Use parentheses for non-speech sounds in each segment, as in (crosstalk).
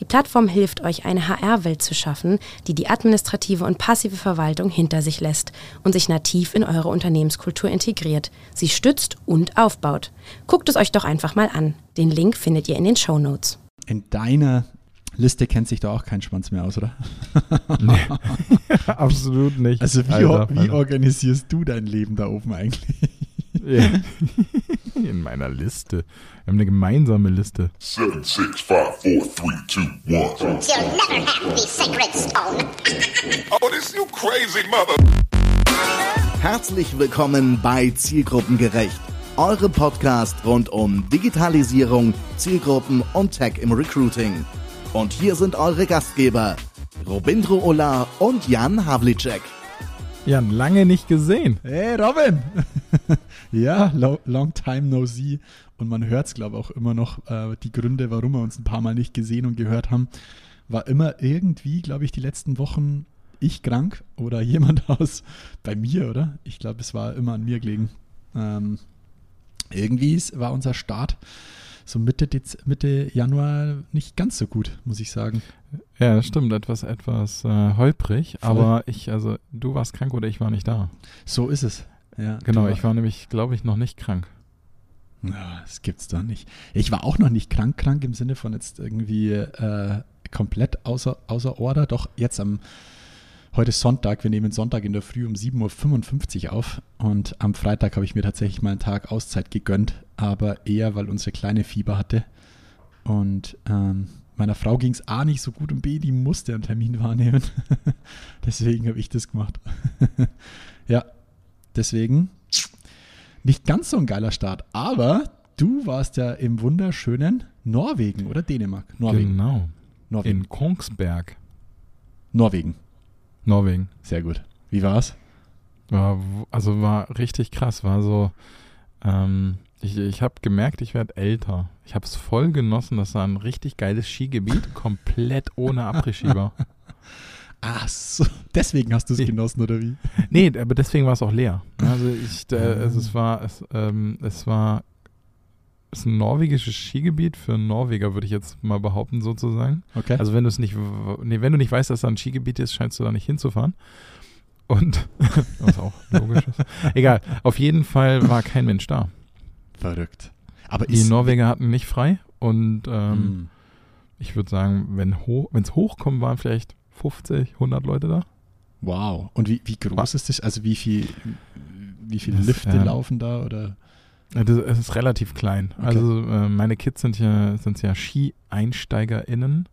Die Plattform hilft euch, eine HR-Welt zu schaffen, die die administrative und passive Verwaltung hinter sich lässt und sich nativ in eure Unternehmenskultur integriert, sie stützt und aufbaut. Guckt es euch doch einfach mal an. Den Link findet ihr in den Show Notes. In deiner Liste kennt sich da auch kein Schwanz mehr aus, oder? (laughs) nee, (laughs) absolut nicht. Also wie, Alter, wie organisierst du dein Leben da oben eigentlich? In meiner Liste. Wir haben eine gemeinsame Liste. 7, 6, 5, 4, 3, 2, 1. You'll never have the sacred stone. oh, this you crazy mother. Herzlich willkommen bei Zielgruppengerecht. Eure Podcast rund um Digitalisierung, Zielgruppen und Tech im Recruiting. Und hier sind eure Gastgeber, Robindro Ola und Jan Havlicek. Jan, lange nicht gesehen. Hey Robin! (laughs) ja, lo long time no see. Und man hört es, glaube ich, auch immer noch. Äh, die Gründe, warum wir uns ein paar Mal nicht gesehen und gehört haben, war immer irgendwie, glaube ich, die letzten Wochen ich krank oder (laughs) jemand aus bei mir, oder? Ich glaube, es war immer an mir gelegen. Ähm, irgendwie war unser Start so Mitte, Mitte Januar nicht ganz so gut, muss ich sagen. Ja, das stimmt, etwas, etwas äh, holprig, Voll. aber ich, also du warst krank oder ich war nicht da. So ist es. Ja, genau, ich war nämlich, glaube ich, noch nicht krank. Na, das gibt's doch nicht. Ich war auch noch nicht krank, krank im Sinne von jetzt irgendwie äh, komplett außer, außer Order. Doch jetzt am Heute ist Sonntag, wir nehmen Sonntag in der Früh um 7.55 Uhr auf und am Freitag habe ich mir tatsächlich mal einen Tag Auszeit gegönnt, aber eher, weil unsere kleine Fieber hatte. Und ähm, meiner Frau ging es A nicht so gut und B, die musste einen Termin wahrnehmen. (laughs) deswegen habe ich das gemacht. (laughs) ja, deswegen nicht ganz so ein geiler Start, aber du warst ja im wunderschönen Norwegen oder Dänemark? Norwegen. Genau. Norwegen. In Kongsberg. Norwegen. Norwegen. Sehr gut. Wie war's? War, also war richtig krass. War so, ähm, ich, ich habe gemerkt, ich werde älter. Ich habe es voll genossen. Das war ein richtig geiles Skigebiet, komplett ohne Abrisschieber. (laughs) Ach so, deswegen hast du es genossen, oder wie? Nee, aber deswegen war es auch leer. (laughs) Also ich, äh, also es war, es, ähm, es war es ist ein norwegisches Skigebiet für Norweger, würde ich jetzt mal behaupten, sozusagen. Okay. Also wenn du es nicht, nee, wenn du nicht weißt, dass da ein Skigebiet ist, scheinst du da nicht hinzufahren. Und (laughs) was auch logisch ist. Egal, auf jeden Fall war kein Mensch da. Verrückt. Aber die Norweger hatten nicht frei und ähm, mm. ich würde sagen, wenn es hochkommt, waren vielleicht 50, 100 Leute da. Wow. Und wie, wie groß Was? ist das? Also wie viel, wie viele Lifte ja. laufen da oder? Das, es ist relativ klein. Okay. Also äh, meine Kids sind ja, sind ja Ski-EinsteigerInnen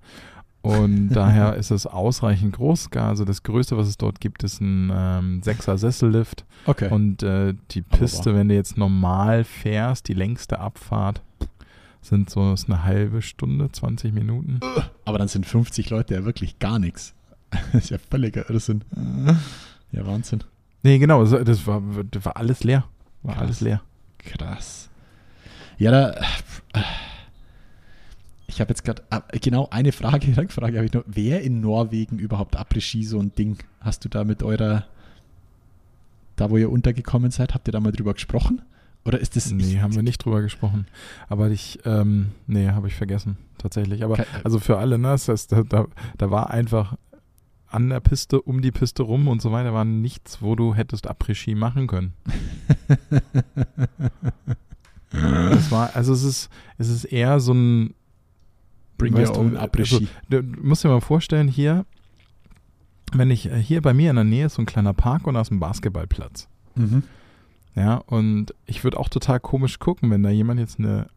und daher ist es ausreichend groß. Also das Größte, was es dort gibt, ist ein ähm, Sechser Sessellift. Okay. Und äh, die Piste, wenn du jetzt normal fährst, die längste Abfahrt, sind so ist eine halbe Stunde, 20 Minuten. Aber dann sind 50 Leute ja wirklich gar nichts. (laughs) Das ist ja völliger Irrsinn. (laughs) Ja, Wahnsinn. Nee, genau, das war, das war alles leer. War Krass. alles leer. Krass. Ja, da. Ich habe jetzt gerade ah, genau eine Frage, (laughs) Rückfrage habe ich noch. Wer in Norwegen überhaupt Après-Ski so ein Ding? Hast du da mit eurer, da wo ihr untergekommen seid, habt ihr da mal drüber gesprochen? Oder ist das. Nee, haben wir nicht drüber gesprochen. Aber ich, ähm, nee, habe ich vergessen, tatsächlich. Aber also für alle, ne, das heißt, da, da war einfach an der Piste, um die Piste rum und so weiter war nichts, wo du hättest Après-Ski machen können. (laughs) es war, also es ist, es ist eher so ein Bring your own Après-Ski. Also, du musst dir mal vorstellen, hier, wenn ich, äh, hier bei mir in der Nähe ist so ein kleiner Park und da ist ein Basketballplatz. Mhm. Ja, und ich würde auch total komisch gucken, wenn da jemand jetzt eine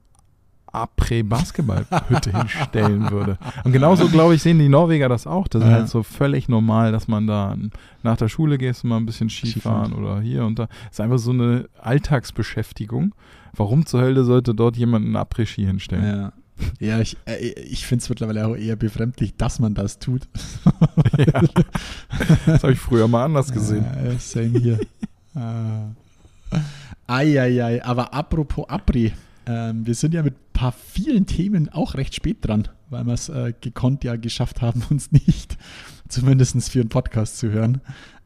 Après-Basketballhütte (laughs) hinstellen würde. Und genauso, glaube ich, sehen die Norweger das auch. Das ist ja. halt so völlig normal, dass man da nach der Schule gehst und mal ein bisschen Skifahren, Skifahren. oder hier und da. Das ist einfach so eine Alltagsbeschäftigung. Warum zur Hölle sollte dort jemand einen Après-Ski hinstellen? Ja. Ja, ich, äh, ich finde es mittlerweile auch eher befremdlich, dass man das tut. (laughs) ja. Das habe ich früher mal anders gesehen. Ja, same hier. ah. Eieiei, aber apropos Apri, Ähm, wir sind ja mit ein paar vielen Themen auch recht spät dran, weil wir es äh, gekonnt ja geschafft haben, (laughs) uns nicht zumindest für einen Podcast zu hören.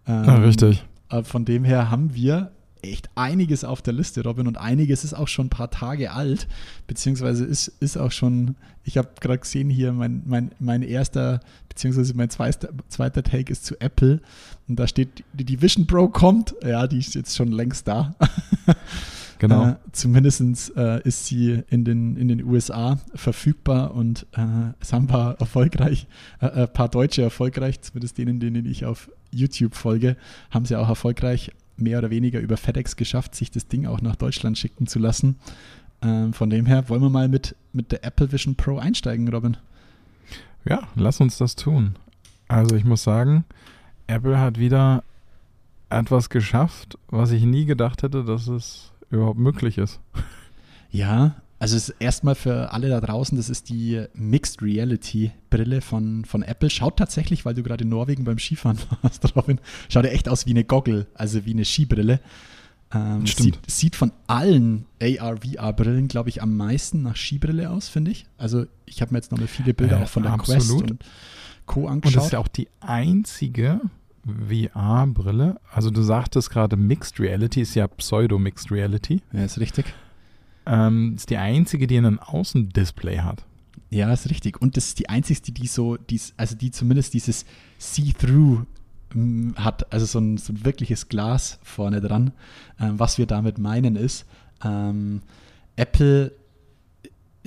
Ähm, Ja, richtig. äh, Von dem her haben wir echt einiges auf der Liste, Robin, und einiges ist auch schon ein paar Tage alt, beziehungsweise ist, ist auch schon, ich habe gerade gesehen hier, mein, mein, mein erster, beziehungsweise mein zweiter, zweiter Take ist zu Apple und da steht, die die Vision Pro kommt, ja, die ist jetzt schon längst da. (laughs) Genau. Äh, Zumindest äh, ist sie in den, in den USA verfügbar und äh, es haben ein paar erfolgreich, äh, ein paar Deutsche erfolgreich, zumindest denen, denen ich auf YouTube folge, haben sie auch erfolgreich mehr oder weniger über FedEx geschafft, sich das Ding auch nach Deutschland schicken zu lassen. Ähm, von dem her wollen wir mal mit, mit der Apple Vision Pro einsteigen, Robin. Ja, lass uns das tun. Also ich muss sagen, Apple hat wieder etwas geschafft, was ich nie gedacht hätte, dass es überhaupt möglich ist. Ja, also es ist erstmal für alle da draußen, das ist die Mixed Reality Brille von, von Apple. Schaut tatsächlich, weil du gerade in Norwegen beim Skifahren (laughs) warst, Robin, schaut ja echt aus wie eine Goggle, also wie eine Skibrille. Ähm, Stimmt. Sieht, sieht von allen AR-VR-Brillen, glaube ich, am meisten nach Skibrille aus, finde ich. Also ich habe mir jetzt noch mal viele Bilder Äh, auch von der absolut. Quest und Co. Und angeschaut. das ist ja auch die einzige VR-Brille. Also du sagtest gerade Mixed Reality, ist ja Pseudo-Mixed Reality. ja, ist richtig. Ähm, ist die einzige, die einen Außendisplay hat. Ja, ist richtig. Und das ist die einzigste, die so, dies, also die zumindest dieses See-Through mm, hat, also so ein, so ein wirkliches Glas vorne dran. Ähm, was wir damit meinen ist, ähm, Apple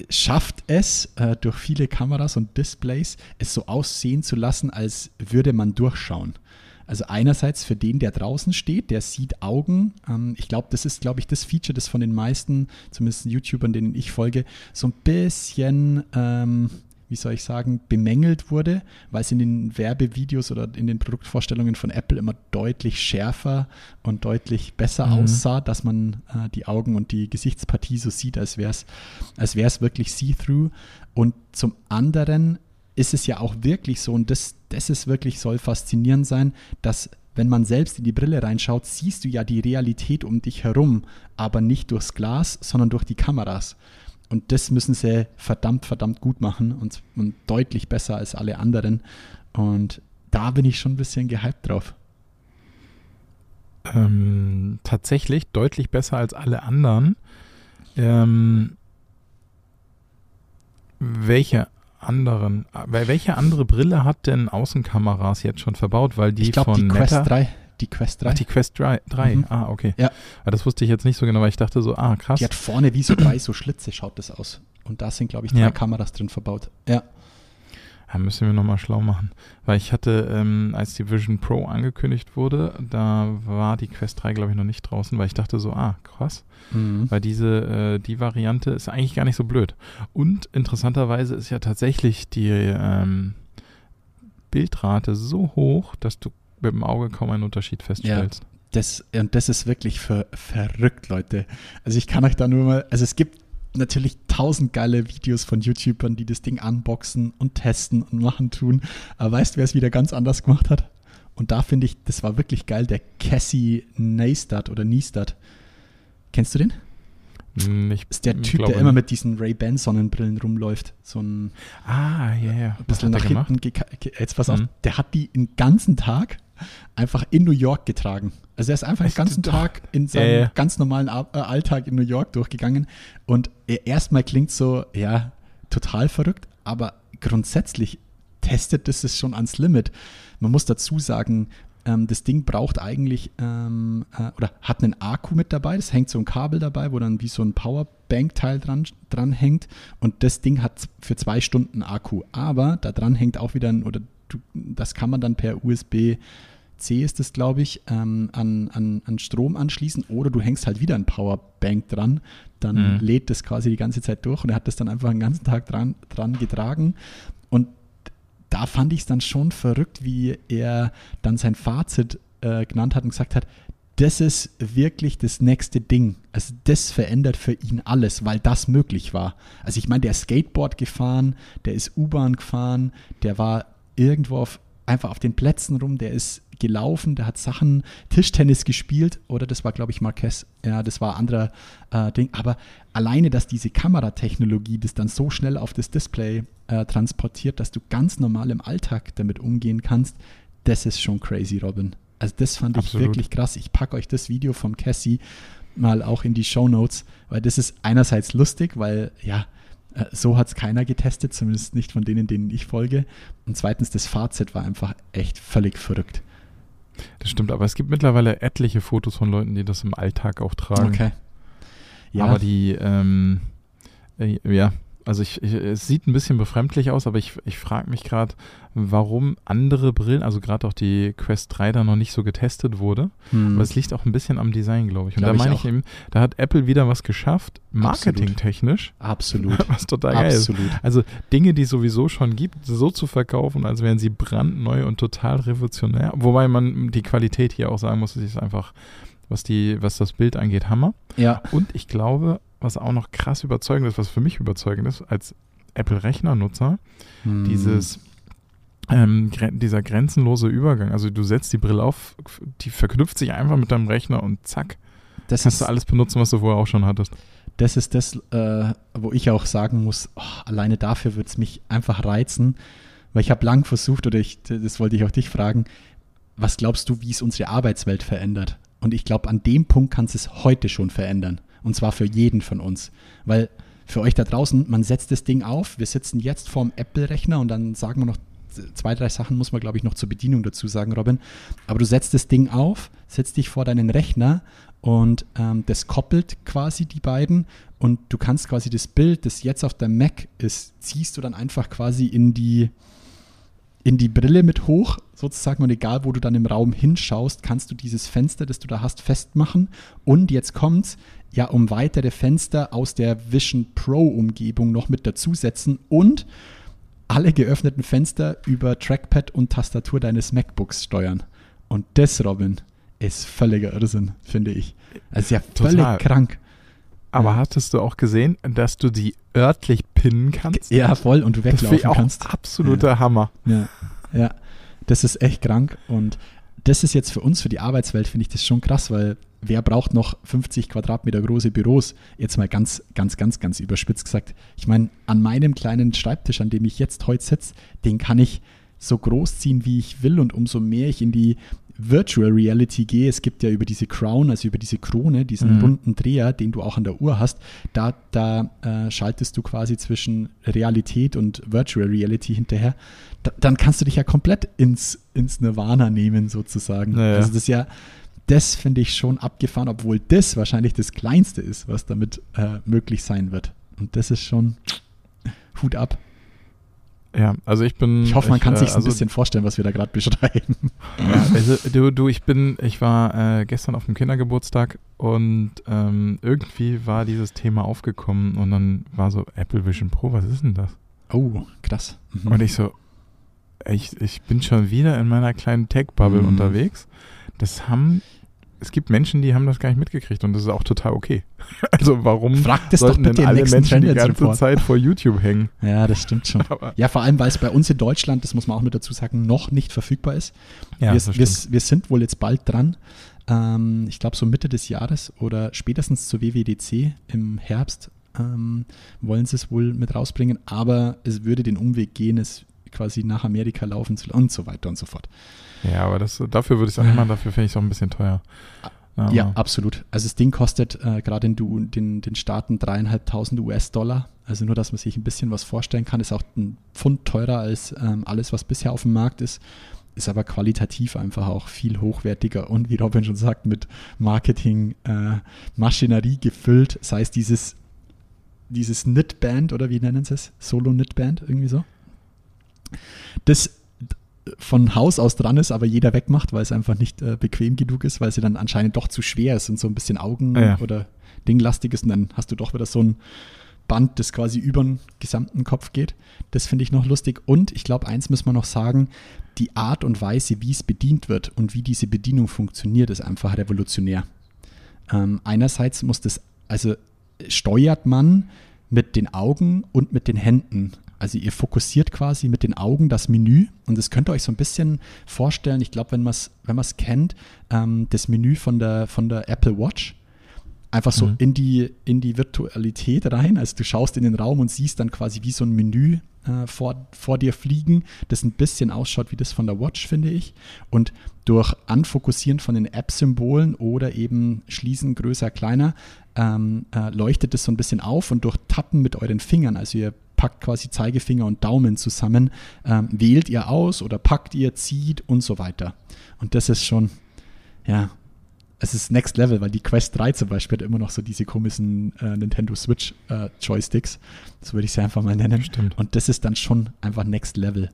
schafft es, äh, durch viele Kameras und Displays es so aussehen zu lassen, als würde man durchschauen. Also einerseits für den, der draußen steht, der sieht Augen. Ähm, ich glaube, das ist, glaube ich, das Feature, das von den meisten, zumindest YouTubern, denen ich folge, so ein bisschen, ähm, wie soll ich sagen, bemängelt wurde, weil es in den Werbevideos oder in den Produktvorstellungen von Apple immer deutlich schärfer und deutlich besser Mhm. aussah, dass man äh, die Augen und die Gesichtspartie so sieht, als wäre es als wär's wirklich see-through. Und zum anderen ist es ja auch wirklich so, und das, das ist wirklich, soll faszinierend sein, dass wenn man selbst in die Brille reinschaut, siehst du ja die Realität um dich herum, aber nicht durchs Glas, sondern durch die Kameras. Und das müssen sie verdammt, verdammt gut machen und, und deutlich besser als alle anderen. Und da bin ich schon ein bisschen gehypt drauf. Ähm, tatsächlich deutlich besser als alle anderen. Ähm, welche anderen, äh, welche andere Brille hat denn Außenkameras jetzt schon verbaut? Weil die ich glaube, von die Quest Meta, 3. Die Quest 3. Ach, die Quest 3. 3. Mhm. Ah, okay. Ja. Ah, das wusste ich jetzt nicht so genau, weil ich dachte so, ah, krass. Die hat vorne wie so drei so Schlitze, schaut das aus. Und da sind, glaube ich, drei Ja. Kameras drin verbaut. Ja. Da müssen wir nochmal schlau machen. Weil ich hatte, ähm, als die Vision Pro angekündigt wurde, da war die Quest 3, glaube ich, noch nicht draußen, weil ich dachte so, ah, krass. Mhm. Weil diese, äh, die Variante ist eigentlich gar nicht so blöd. Und interessanterweise ist ja tatsächlich die ähm, Bildrate so hoch, dass du mit dem Auge kaum einen Unterschied feststellst. Das, und das ist wirklich ver, verrückt, Leute. Also ich kann euch da nur mal, also es gibt natürlich tausend geile Videos von YouTubern, die das Ding unboxen und testen und machen tun. Aber weißt du, wer es wieder ganz anders gemacht hat? Und da finde ich, das war wirklich geil, der Cassie Neistat oder Neistat. Kennst du den? Hm, Ich ist der Typ, der immer nicht. mit diesen Ray-Ban Sonnenbrillen rumläuft. So ein Ah, ja, ja. ein Was bisschen nach hinten. Jetzt pass auf, Mhm. der hat die den ganzen Tag einfach in New York getragen. Also er ist einfach den ganzen. Tag in seinem Ja, ja. ganz normalen äh, Alltag in New York durchgegangen. Und er erstmal klingt so, ja, total verrückt, aber grundsätzlich testet das es schon ans Limit. Man muss dazu sagen, ähm, das Ding braucht eigentlich ähm, äh, oder hat einen Akku mit dabei. Das hängt so ein Kabel dabei, wo dann wie so ein Powerbank-Teil dran, dran hängt. Und das Ding hat für zwei Stunden Akku. Aber da dran hängt auch wieder ein, oder du, das kann man dann per USB-C ist das, glaube ich, ähm, an, an, an Strom anschließen. Oder du hängst halt wieder ein Powerbank dran. Dann Mhm. lädt das quasi die ganze Zeit durch. Und er hat das dann einfach den ganzen Tag dran, dran getragen. Und da fand ich es dann schon verrückt, wie er dann sein Fazit äh, genannt hat und gesagt hat, das ist wirklich das nächste Ding. Also das verändert für ihn alles, weil das möglich war. Also ich meine, der ist Skateboard gefahren, der ist U-Bahn gefahren, der war irgendwo auf einfach auf den Plätzen rum, der ist gelaufen, der hat Sachen, Tischtennis gespielt oder das war, glaube ich, Marquez. Ja, das war ein anderer äh, Ding. Aber alleine, dass diese Kameratechnologie das dann so schnell auf das Display äh, transportiert, dass du ganz normal im Alltag damit umgehen kannst, das ist schon crazy, Robin. Also das fand ich Absolut. wirklich krass. Ich packe euch das Video vom Cassie mal auch in die Show Notes, weil das ist einerseits lustig, weil ja, so hat es keiner getestet, zumindest nicht von denen, denen ich folge. Und zweitens, das Fazit war einfach echt völlig verrückt. Das stimmt, aber es gibt mittlerweile etliche Fotos von Leuten, die das im Alltag auch tragen. Okay. Ja, Aber die, ähm, äh, ja, also ich, ich, es sieht ein bisschen befremdlich aus, aber ich, ich frage mich gerade, warum andere Brillen, also gerade auch die Quest 3 da noch nicht so getestet wurde. hm, Aber es liegt auch ein bisschen am Design, glaube ich. Und Glaub da meine ich eben, da hat Apple wieder was geschafft, marketingtechnisch, absolut. (laughs) was total geil ist. absolut. Also Dinge, die es sowieso schon gibt, so zu verkaufen, als wären sie brandneu und total revolutionär. Wobei man die Qualität hier auch sagen muss, sie ist einfach, was die, was das Bild angeht, Hammer. Ja, Und ich glaube, was auch noch krass überzeugend ist, was für mich überzeugend ist, als Apple-Rechnernutzer, hm, dieses ähm, dieser grenzenlose Übergang. Also du setzt die Brille auf, die verknüpft sich einfach mit deinem Rechner und zack, das kannst ist du alles benutzen, was du vorher auch schon hattest. das, ist das äh, wo ich auch sagen muss, oh, alleine dafür würde es mich einfach reizen, weil ich habe lang versucht, oder ich, das wollte ich auch dich fragen, was glaubst du, wie es unsere Arbeitswelt verändert? Und ich glaube, an dem Punkt kann es es heute schon verändern. Und zwar für jeden von uns. Weil für euch da draußen, man setzt das Ding auf, wir sitzen jetzt vorm Apple-Rechner und dann sagen wir noch zwei, drei Sachen, muss man, glaube ich, noch zur Bedienung dazu sagen, Robin. Aber du setzt das Ding auf, setzt dich vor deinen Rechner und ähm, das koppelt quasi die beiden und du kannst quasi das Bild, das jetzt auf deinem Mac ist, ziehst du dann einfach quasi in die, in die Brille mit hoch, sozusagen, und egal wo du dann im Raum hinschaust, kannst du dieses Fenster, das du da hast, festmachen. Und jetzt kommt's, ja, um weitere Fenster aus der Vision Pro-Umgebung noch mit dazusetzen und alle geöffneten Fenster über Trackpad und Tastatur deines MacBooks steuern. Und das, Robin, ist völliger Irrsinn, finde ich. Also ja, völlig Total. krank. Aber hattest du auch gesehen, dass du die örtlich pinnen kannst? Ja, voll, und du das weglaufen ich auch kannst. absoluter Hammer. Ja, ja, das ist echt krank und das ist jetzt für uns, für die Arbeitswelt, finde ich das schon krass, weil wer braucht noch 50 Quadratmeter große Büros? Jetzt mal ganz, ganz, ganz, ganz überspitzt gesagt. Ich meine, an meinem kleinen Schreibtisch, an dem ich jetzt heute sitze, den kann ich so groß ziehen, wie ich will und umso mehr ich in die Virtual Reality gehe, es gibt ja über diese Crown, also über diese Krone, diesen Mhm. bunten Dreher, den du auch an der Uhr hast, da, da äh, schaltest du quasi zwischen Realität und Virtual Reality hinterher. Da, dann kannst du dich ja komplett ins, ins Nirvana nehmen, sozusagen. Naja. Also das ist ja, das finde ich schon abgefahren, obwohl das wahrscheinlich das Kleinste ist, was damit äh, möglich sein wird. Und das ist schon Hut ab. Ja, also ich bin. Ich hoffe, man kann äh, sich ein also, bisschen vorstellen, was wir da gerade beschreiben. Ja, also du, du, ich bin, ich war äh, gestern auf dem Kindergeburtstag und ähm, irgendwie war dieses Thema aufgekommen und dann war so Apple Vision Pro, was ist denn das? Oh, krass. Mhm. Und ich so, ich, ich bin schon wieder in meiner kleinen Tech-Bubble Mhm. unterwegs. Das haben, es gibt Menschen, die haben das gar nicht mitgekriegt und das ist auch total okay. (laughs) Also warum Frag das doch sollten bitte denn alle Menschen die ganze Report. Zeit vor YouTube hängen? (laughs) Ja, das stimmt schon. Ja, vor allem, weil es bei uns in Deutschland, das muss man auch nur dazu sagen, noch nicht verfügbar ist. ja, wir, wir, wir sind wohl jetzt bald dran. Ähm, ich glaube, so Mitte des Jahres oder spätestens zur WWDC im Herbst ähm, wollen sie es wohl mit rausbringen. Aber es würde den Umweg gehen, es quasi nach Amerika laufen zu und so weiter und so fort. Ja, aber das, dafür würde ich es auch nicht machen, dafür finde ich es auch ein bisschen teuer. Aber- Ja, absolut. Also das Ding kostet äh, gerade in den, den Staaten dreieinhalbtausend US-Dollar. Also nur, dass man sich ein bisschen was vorstellen kann, ist auch ein Pfund teurer als ähm, alles, was bisher auf dem Markt ist. Ist aber qualitativ einfach auch viel hochwertiger und wie Robin schon sagt, mit Marketing, äh, gefüllt. Sei es dieses, dieses Knitband oder wie nennen sie es? Solo-Knitband, irgendwie so. Das von Haus aus dran ist, aber jeder wegmacht, weil es einfach nicht äh, bequem genug ist, weil sie dann anscheinend doch zu schwer ist und so ein bisschen Augen Ja. oder dinglastig ist und dann hast du doch wieder so ein Band, das quasi über den gesamten Kopf geht. Das finde ich noch lustig. Und ich glaube, eins muss man noch sagen, die Art und Weise, wie es bedient wird und wie diese Bedienung funktioniert, ist einfach revolutionär. Ähm, einerseits muss das, also steuert man mit den Augen und mit den Händen also ihr fokussiert quasi mit den Augen das Menü und das könnt ihr euch so ein bisschen vorstellen. Ich glaube, wenn man es wenn kennt, ähm, das Menü von der, von der Apple Watch, einfach so Mhm. in, die, in die Virtualität rein. Also du schaust in den Raum und siehst dann quasi wie so ein Menü äh, vor, vor dir fliegen, das ein bisschen ausschaut wie das von der Watch, finde ich. Und durch Anfokussieren von den App-Symbolen oder eben Schließen größer, kleiner, ähm, äh, leuchtet es so ein bisschen auf und durch Tappen mit euren Fingern, also ihr packt quasi Zeigefinger und Daumen zusammen, ähm, wählt ihr aus oder packt ihr, zieht und so weiter. Und das ist schon, ja, es ist Next Level, weil die Quest 3 zum Beispiel hat immer noch so diese komischen äh, Nintendo Switch äh, Joysticks. So würde ich sie einfach mal nennen. Stimmt. Und das ist dann schon einfach Next Level,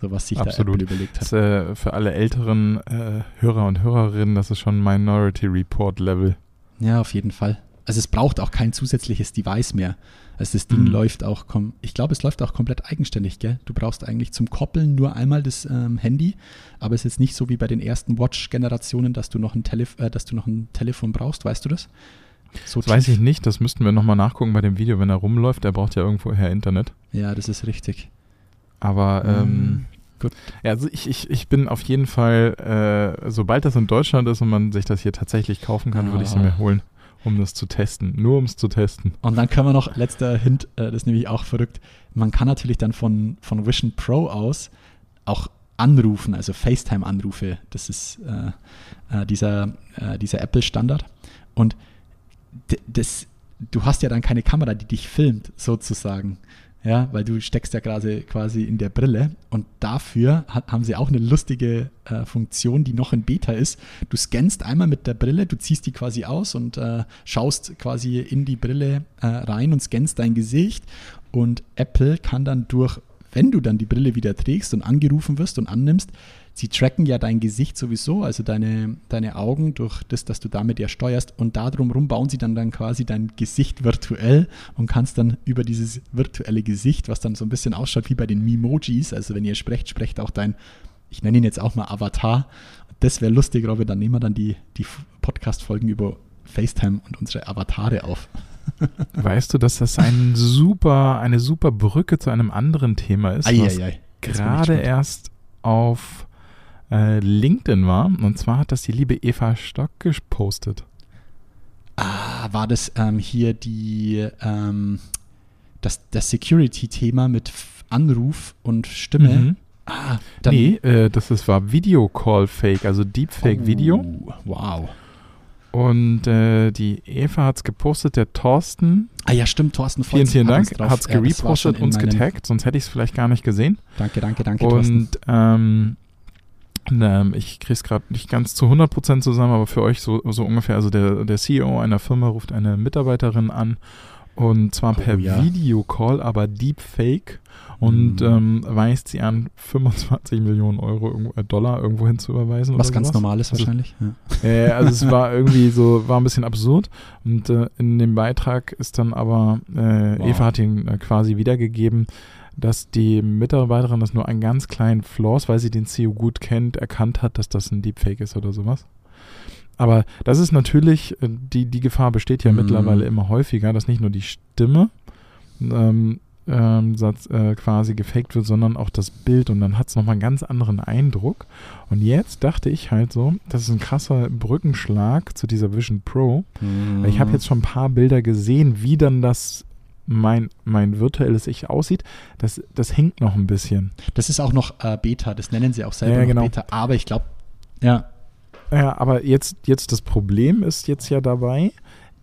so was sich Absolut. da Apple überlegt hat. Das, äh, für alle älteren äh, Hörer und Hörerinnen, das ist schon Minority Report Level. Ja, auf jeden Fall. Also es braucht auch kein zusätzliches Device mehr. Also das Ding Mhm. läuft auch, kom ich glaube, es läuft auch komplett eigenständig, gell? Du brauchst eigentlich zum Koppeln nur einmal das ähm, Handy, aber es ist jetzt nicht so wie bei den ersten Watch-Generationen, dass du noch ein Telef äh, dass du noch ein Telefon brauchst, weißt du das? So Das weiß ich nicht, das müssten wir nochmal nachgucken bei dem Video, wenn er rumläuft. Der braucht ja irgendwoher Internet. Ja, das ist richtig. Aber Mhm. ähm, Gut. Ja, also ich, ich, ich bin auf jeden Fall, äh, sobald das in Deutschland ist und man sich das hier tatsächlich kaufen kann, würde ich sie Ah. mir holen, um das zu testen. Nur um es zu testen. Und dann können wir noch, letzter Hint, äh, das ist nämlich auch verrückt, man kann natürlich dann von, von Vision Pro aus auch anrufen, also FaceTime-Anrufe. Das ist äh, äh, dieser, äh, dieser Apple-Standard. Und das, du hast ja dann keine Kamera, die dich filmt, sozusagen. Ja, weil du steckst ja gerade quasi in der Brille und dafür hat, haben sie auch eine lustige äh, Funktion, die noch in Beta ist. Du scannst einmal mit der Brille, du ziehst die quasi aus und äh, schaust quasi in die Brille äh, rein und scannst dein Gesicht und Apple kann dann durch, wenn du dann die Brille wieder trägst und angerufen wirst und annimmst, sie tracken ja dein Gesicht sowieso, also deine, deine Augen durch das, dass du damit ja steuerst und da drumherum bauen sie dann, dann quasi dein Gesicht virtuell und kannst dann über dieses virtuelle Gesicht, was dann so ein bisschen ausschaut wie bei den Memojis, also wenn ihr sprecht, sprecht auch dein, ich nenne ihn jetzt auch mal Avatar. Das wäre lustig, Robin, dann nehmen wir dann die, die Podcast-Folgen über FaceTime und unsere Avatare auf. (laughs) Weißt du, dass das ein super, eine super Brücke zu einem anderen Thema ist, was Eieiei. Jetzt bin ich gerade erst auf äh, LinkedIn war. Und zwar hat das die liebe Eva Stock gepostet. Ah, war das ähm, hier die, ähm, das, das Security-Thema mit Anruf und Stimme? Mhm. Ah, dann, nee, äh, das ist, war Video-Call-Fake, also Deepfake-Video. Oh, wow. Und äh, die Eva hat es gepostet, der Thorsten, Ah ja, stimmt, Thorsten vielen, vielen Dank, hat es ja, gerepostet, in uns getaggt, sonst hätte ich es vielleicht gar nicht gesehen. Danke, danke, danke, Thorsten. Und ähm, ähm, ich kriege es gerade nicht ganz zu 100% zusammen, aber für euch so, so ungefähr. Also der, der CEO einer Firma ruft eine Mitarbeiterin an und zwar Oh, per ja. Videocall, aber Deepfake und Mhm. ähm, weist sie an, 25 Millionen Euro, äh, Dollar irgendwo hin zu überweisen. Was ganz sowas. Normales Also- wahrscheinlich. Ja. (laughs) äh, also es war irgendwie so, war ein bisschen absurd. Und äh, in dem Beitrag ist dann aber, äh, Wow. Eva hat ihn äh, quasi wiedergegeben, dass die Mitarbeiterin das nur einen ganz kleinen Flaws, weil sie den CEO gut kennt, erkannt hat, dass das ein Deepfake ist oder sowas. Aber das ist natürlich, äh, die, die Gefahr besteht ja Mhm. mittlerweile immer häufiger, dass nicht nur die Stimme ähm, ähm, äh, quasi gefaked wird, sondern auch das Bild und dann hat es nochmal einen ganz anderen Eindruck. Und jetzt dachte ich halt so, das ist ein krasser Brückenschlag zu dieser Vision Pro. Weil Ich habe jetzt schon ein paar Bilder gesehen, wie dann das mein, mein virtuelles Ich aussieht. Das, das hinkt noch ein bisschen. Das ist auch noch äh, Beta, das nennen sie auch selber Ja, genau. Beta. Aber ich glaube, ja, Ja, aber jetzt, jetzt das Problem ist jetzt ja dabei,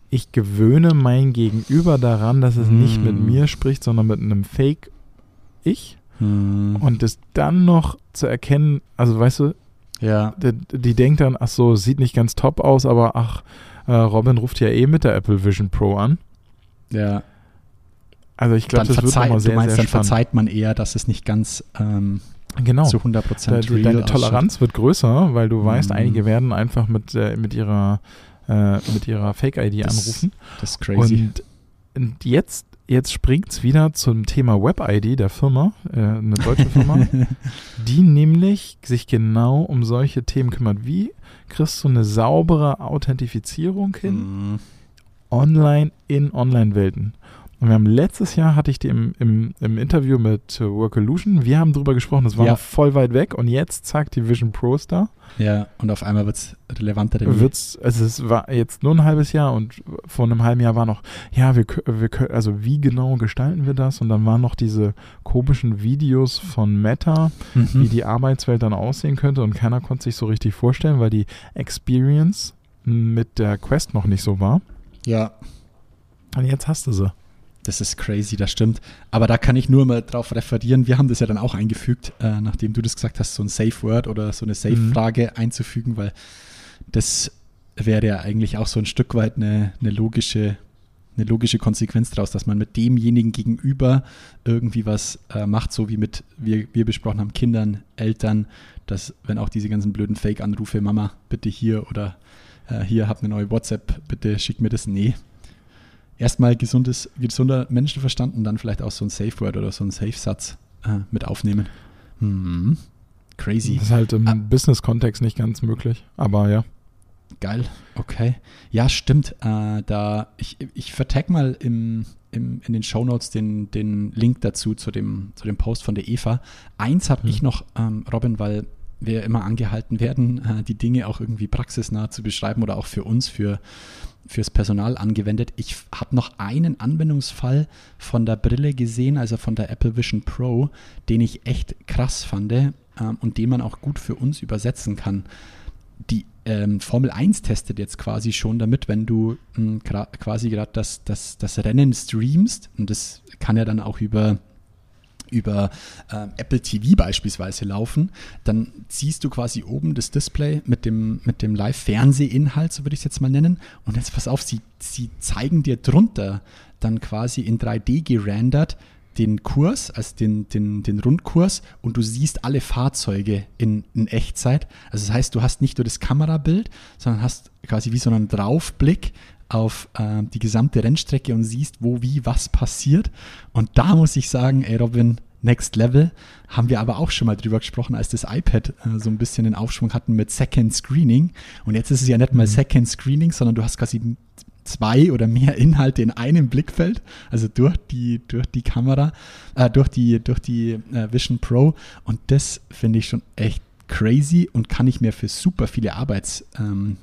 ich gewöhne mein Gegenüber daran, dass es nicht mit Hm. mir spricht, sondern mit einem Fake-Ich. hm, Und es dann noch zu erkennen, also weißt du, ja, die, die denkt dann, ach so, sieht nicht ganz top aus, aber ach, äh, Robin ruft ja eh mit der Apple Vision Pro an. ja. Also ich glaube, Dann das wird verzeiht, nochmal sehr, du meinst, sehr dann spannend. verzeiht man eher, dass es nicht ganz ähm, Genau. zu 100% Da, real deine ausschaut. Toleranz wird größer, weil du weißt, Mhm. einige werden einfach mit, äh, mit ihrer, äh, mit ihrer Fake-ID anrufen. Das ist crazy. Und, und jetzt, jetzt springt es wieder zum Thema Web-ID der Firma, äh, eine deutsche Firma, (laughs) die nämlich sich genau um solche Themen kümmert. Wie kriegst du eine saubere Authentifizierung hin? Hm, online in Online-Welten. Und wir haben letztes Jahr hatte ich die im, im, im Interview mit äh, Workolution. Wir haben drüber gesprochen, das war Ja. noch voll weit weg und jetzt zack die Vision Pro ist da. Ja, und auf einmal wird es relevanter denn. Wird's, also es war jetzt nur ein halbes Jahr und vor einem halben Jahr war noch, ja, wir, wir also wie genau gestalten wir das? Und dann waren noch diese komischen Videos von Meta, wie Mhm. die Arbeitswelt dann aussehen könnte und keiner konnte sich so richtig vorstellen, weil die Experience mit der Quest noch nicht so war. Ja, Und jetzt hast du sie. Das ist crazy, das stimmt. Aber da kann ich nur mal drauf referieren. Wir haben das ja dann auch eingefügt, äh, nachdem du das gesagt hast, so ein Safe Word oder so eine Safe-Frage einzufügen, weil das wäre ja eigentlich auch so ein Stück weit eine, eine logische eine logische Konsequenz daraus, dass man mit demjenigen gegenüber irgendwie was äh, macht, so wie mit, wir, wir besprochen haben, Kindern, Eltern, dass wenn auch diese ganzen blöden Fake-Anrufe, Mama, bitte hier oder äh, hier, hab eine neue WhatsApp, bitte schick mir das, nee, erstmal gesundes, gesunder Menschenverstand und dann vielleicht auch so ein Safe Word oder so ein Safe-Satz äh, mit aufnehmen. Hm. Crazy. Das ist halt im Ah. Business-Kontext nicht ganz möglich. Aber ja. Geil. Okay. Ja, stimmt. Äh, da, ich, ich vertag mal im, im, in den Shownotes den, den Link dazu, zu dem, zu dem Post von der Eva. Eins habe Hm. ich noch, ähm, Robin, weil wir immer angehalten werden, äh, die Dinge auch irgendwie praxisnah zu beschreiben oder auch für uns, für fürs Personal angewendet. Ich habe noch einen Anwendungsfall von der Brille gesehen, also von der Apple Vision Pro, den ich echt krass fand ähm, und den man auch gut für uns übersetzen kann. Die ähm, Formel 1 testet jetzt quasi schon damit, wenn du gra- quasi gerade das, das, das Rennen streamst, und das kann ja dann auch über über ähm, Apple TV beispielsweise laufen, dann siehst du quasi oben das Display mit dem, mit dem Live-Fernsehinhalt, so würde ich es jetzt mal nennen. Und jetzt pass auf, sie, sie zeigen dir drunter dann quasi in 3D gerendert den Kurs, also den, den, den Rundkurs und du siehst alle Fahrzeuge in, in Echtzeit. Also das heißt, du hast nicht nur das Kamerabild, sondern hast quasi wie so einen Draufblick auf äh, die gesamte Rennstrecke und siehst, wo, wie, was passiert. Und da muss ich sagen, ey Robin, Next Level, haben wir aber auch schon mal drüber gesprochen, als das iPad äh, so ein bisschen den Aufschwung hatten mit Second Screening. Und jetzt ist es ja nicht mal Second Screening, sondern du hast quasi zwei oder mehr Inhalte in einem Blickfeld, also durch die, durch die Kamera, äh, durch die, durch die äh, Vision Pro. Und das finde ich schon echt crazy und kann ich mir für super viele Arbeitsfälle ähm,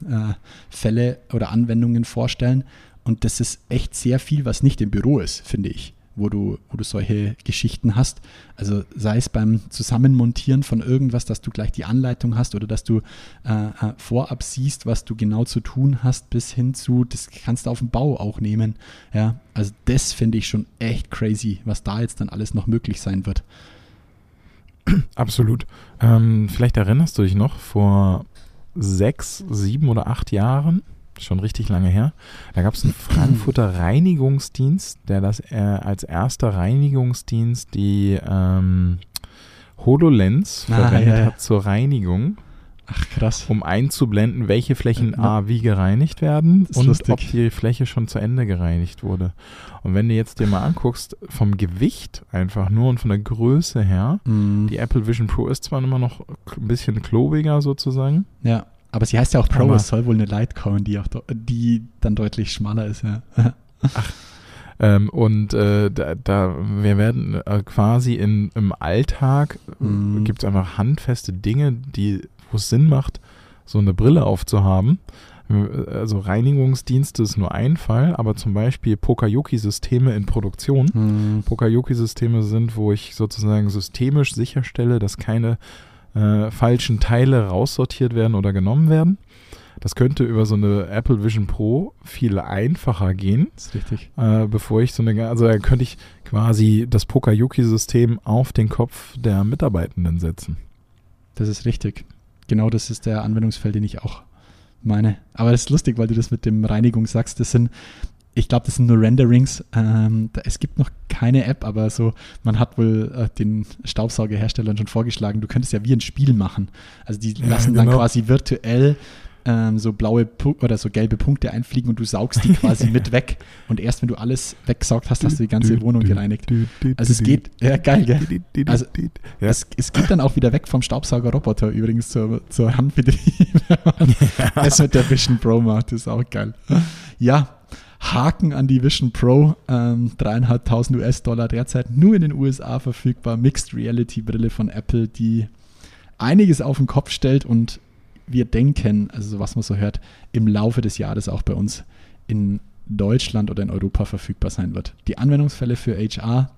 äh, oder Anwendungen vorstellen. Und das ist echt sehr viel, was nicht im Büro ist, finde ich, wo du, wo du solche Geschichten hast. Also sei es beim Zusammenmontieren von irgendwas, dass du gleich die Anleitung hast oder dass du äh, äh, vorab siehst, was du genau zu tun hast, bis hin zu, das kannst du auf dem Bau auch nehmen. Ja, also das finde ich schon echt crazy, was da jetzt dann alles noch möglich sein wird. (clears throat) Absolut. Ähm, vielleicht erinnerst du dich noch, vor sechs, sieben oder acht Jahren, schon richtig lange her, da gab es einen (clears throat) Frankfurter Reinigungsdienst, der das äh, als erster Reinigungsdienst die ähm, HoloLens Ah, verwendet ja, ja. hat zur Reinigung, Ach krass. um einzublenden, welche Flächen Ja. A wie gereinigt werden und lustig. ob die Fläche schon zu Ende gereinigt wurde. Und wenn du jetzt dir mal anguckst, vom Gewicht einfach nur und von der Größe her, Mhm. die Apple Vision Pro ist zwar immer noch ein bisschen klobiger sozusagen. Ja, aber sie heißt ja auch Pro, Aber- es soll wohl eine Light kommen, die, auch die dann deutlich schmaler ist, ja. (laughs) Ähm, und äh, da, da, wir werden äh, quasi in, im Alltag, Mhm. gibt es einfach handfeste Dinge, die, wo es Sinn macht, so eine Brille aufzuhaben. Also Reinigungsdienste ist nur ein Fall, aber zum Beispiel Pokayoki-Systeme in Produktion. Mhm. Pokayoki-Systeme sind, wo ich sozusagen systemisch sicherstelle, dass keine äh, falschen Teile raussortiert werden oder genommen werden. Das könnte über so eine Apple Vision Pro viel einfacher gehen, Das ist richtig. äh, bevor ich so eine, also da könnte ich quasi das Pokayoki-System auf den Kopf der Mitarbeitenden setzen. Das ist richtig. Genau das ist der Anwendungsfall, den ich auch meine. Aber das ist lustig, weil du das mit dem Reinigung sagst. Das sind, ich glaube, das sind nur Renderings. Ähm, da, es gibt noch keine App, aber so, man hat wohl äh, den Staubsaugerherstellern schon vorgeschlagen, du könntest ja wie ein Spiel machen. Also die Ja, lassen dann genau. quasi virtuell ähm, so blaue Pu oder so gelbe Punkte einfliegen und du saugst die quasi mit (laughs) weg. Und erst wenn du alles weggesaugt hast, hast du die ganze Wohnung gereinigt. Also es geht, ja geil, gell? Also, ja. Es, es geht dann auch wieder weg vom Staubsaugerroboter übrigens zur, zur Handbetrieb. wenn (laughs) man es mit der Vision Pro macht, das ist auch geil. Ja, Haken an die Vision Pro. Ähm, dreieinhalbtausend US-Dollar derzeit nur in den USA verfügbar. Mixed Reality Brille von Apple, die einiges auf den Kopf stellt und wir denken, also was man so hört, im Laufe des Jahres auch bei uns in Deutschland oder in Europa verfügbar sein wird. Die Anwendungsfälle für HR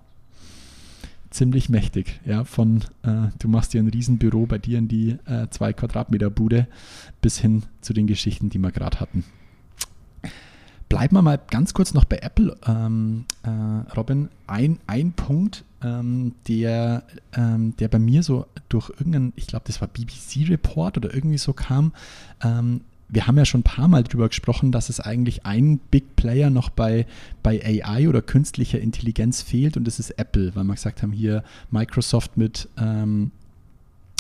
ziemlich mächtig, ja, von äh, du machst dir ein Riesenbüro bei dir in die äh, zwei Quadratmeter Bude bis hin zu den Geschichten, die wir gerade hatten. Bleiben wir mal ganz kurz noch bei Apple, ähm, äh, Robin. Ein, ein Punkt, ähm, der, ähm, der bei mir so durch irgendeinen, ich glaube, das war BBC-Report oder irgendwie so kam. Ähm, wir haben ja schon ein paar Mal darüber gesprochen, dass es eigentlich ein Big Player noch bei, bei AI oder künstlicher Intelligenz fehlt und das ist Apple, weil wir gesagt haben, hier Microsoft mit ähm,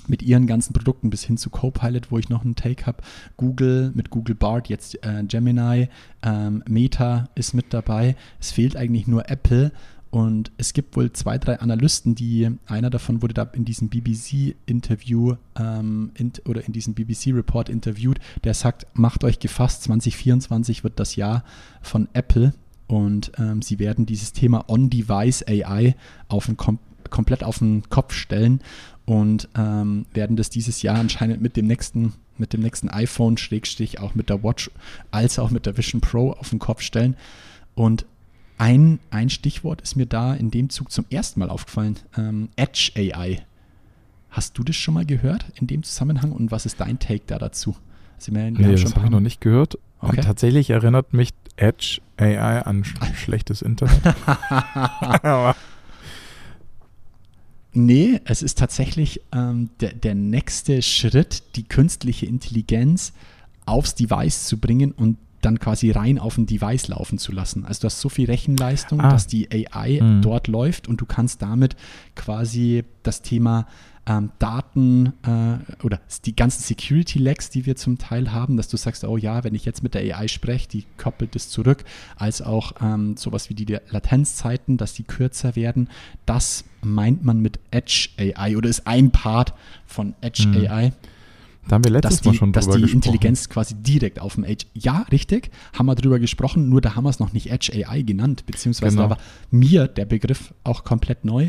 mit ihren ganzen Produkten bis hin zu Copilot, wo ich noch einen Take habe. Google mit Google Bard, jetzt äh, Gemini, ähm, Meta ist mit dabei. Es fehlt eigentlich nur Apple. Und es gibt wohl zwei, drei Analysten, die, einer davon wurde da in diesem BBC-Interview ähm, in, oder in diesem BBC-Report interviewt, der sagt, macht euch gefasst, 2024 wird das Jahr von Apple. Und ähm, sie werden dieses Thema On-Device AI auf den kom komplett auf den Kopf stellen und ähm, werden das dieses Jahr anscheinend mit dem nächsten mit dem nächsten iPhone Schrägstrich auch mit der Watch als auch mit der Vision Pro auf den Kopf stellen. Und ein, ein Stichwort ist mir da in dem Zug zum ersten Mal aufgefallen. Ähm, Edge AI. Hast du das schon mal gehört in dem Zusammenhang und was ist dein Take da dazu? Also wir, nee, das habe ich noch nicht gehört. Okay. Und tatsächlich erinnert mich Edge AI an sch (laughs) schlechtes Internet. (laughs) Nee, es ist tatsächlich ähm, der, der nächste Schritt, die künstliche Intelligenz aufs Device zu bringen und dann quasi rein auf ein Device laufen zu lassen. Also du hast so viel Rechenleistung, ah. dass die AI mhm. dort läuft und du kannst damit quasi das Thema ähm, Daten äh, oder die ganzen Security-Lags, die wir zum Teil haben, dass du sagst, oh ja, wenn ich jetzt mit der AI spreche, die koppelt es zurück, als auch ähm, sowas wie die Latenzzeiten, dass die kürzer werden. Das meint man mit Edge AI oder ist ein Part von Edge mhm. AI. Da haben wir letztes die, Mal schon drüber Dass die gesprochen. Intelligenz quasi direkt auf dem Edge. Ja, richtig, haben wir drüber gesprochen, nur da haben wir es noch nicht Edge AI genannt, beziehungsweise genau. da war mir der Begriff auch komplett neu.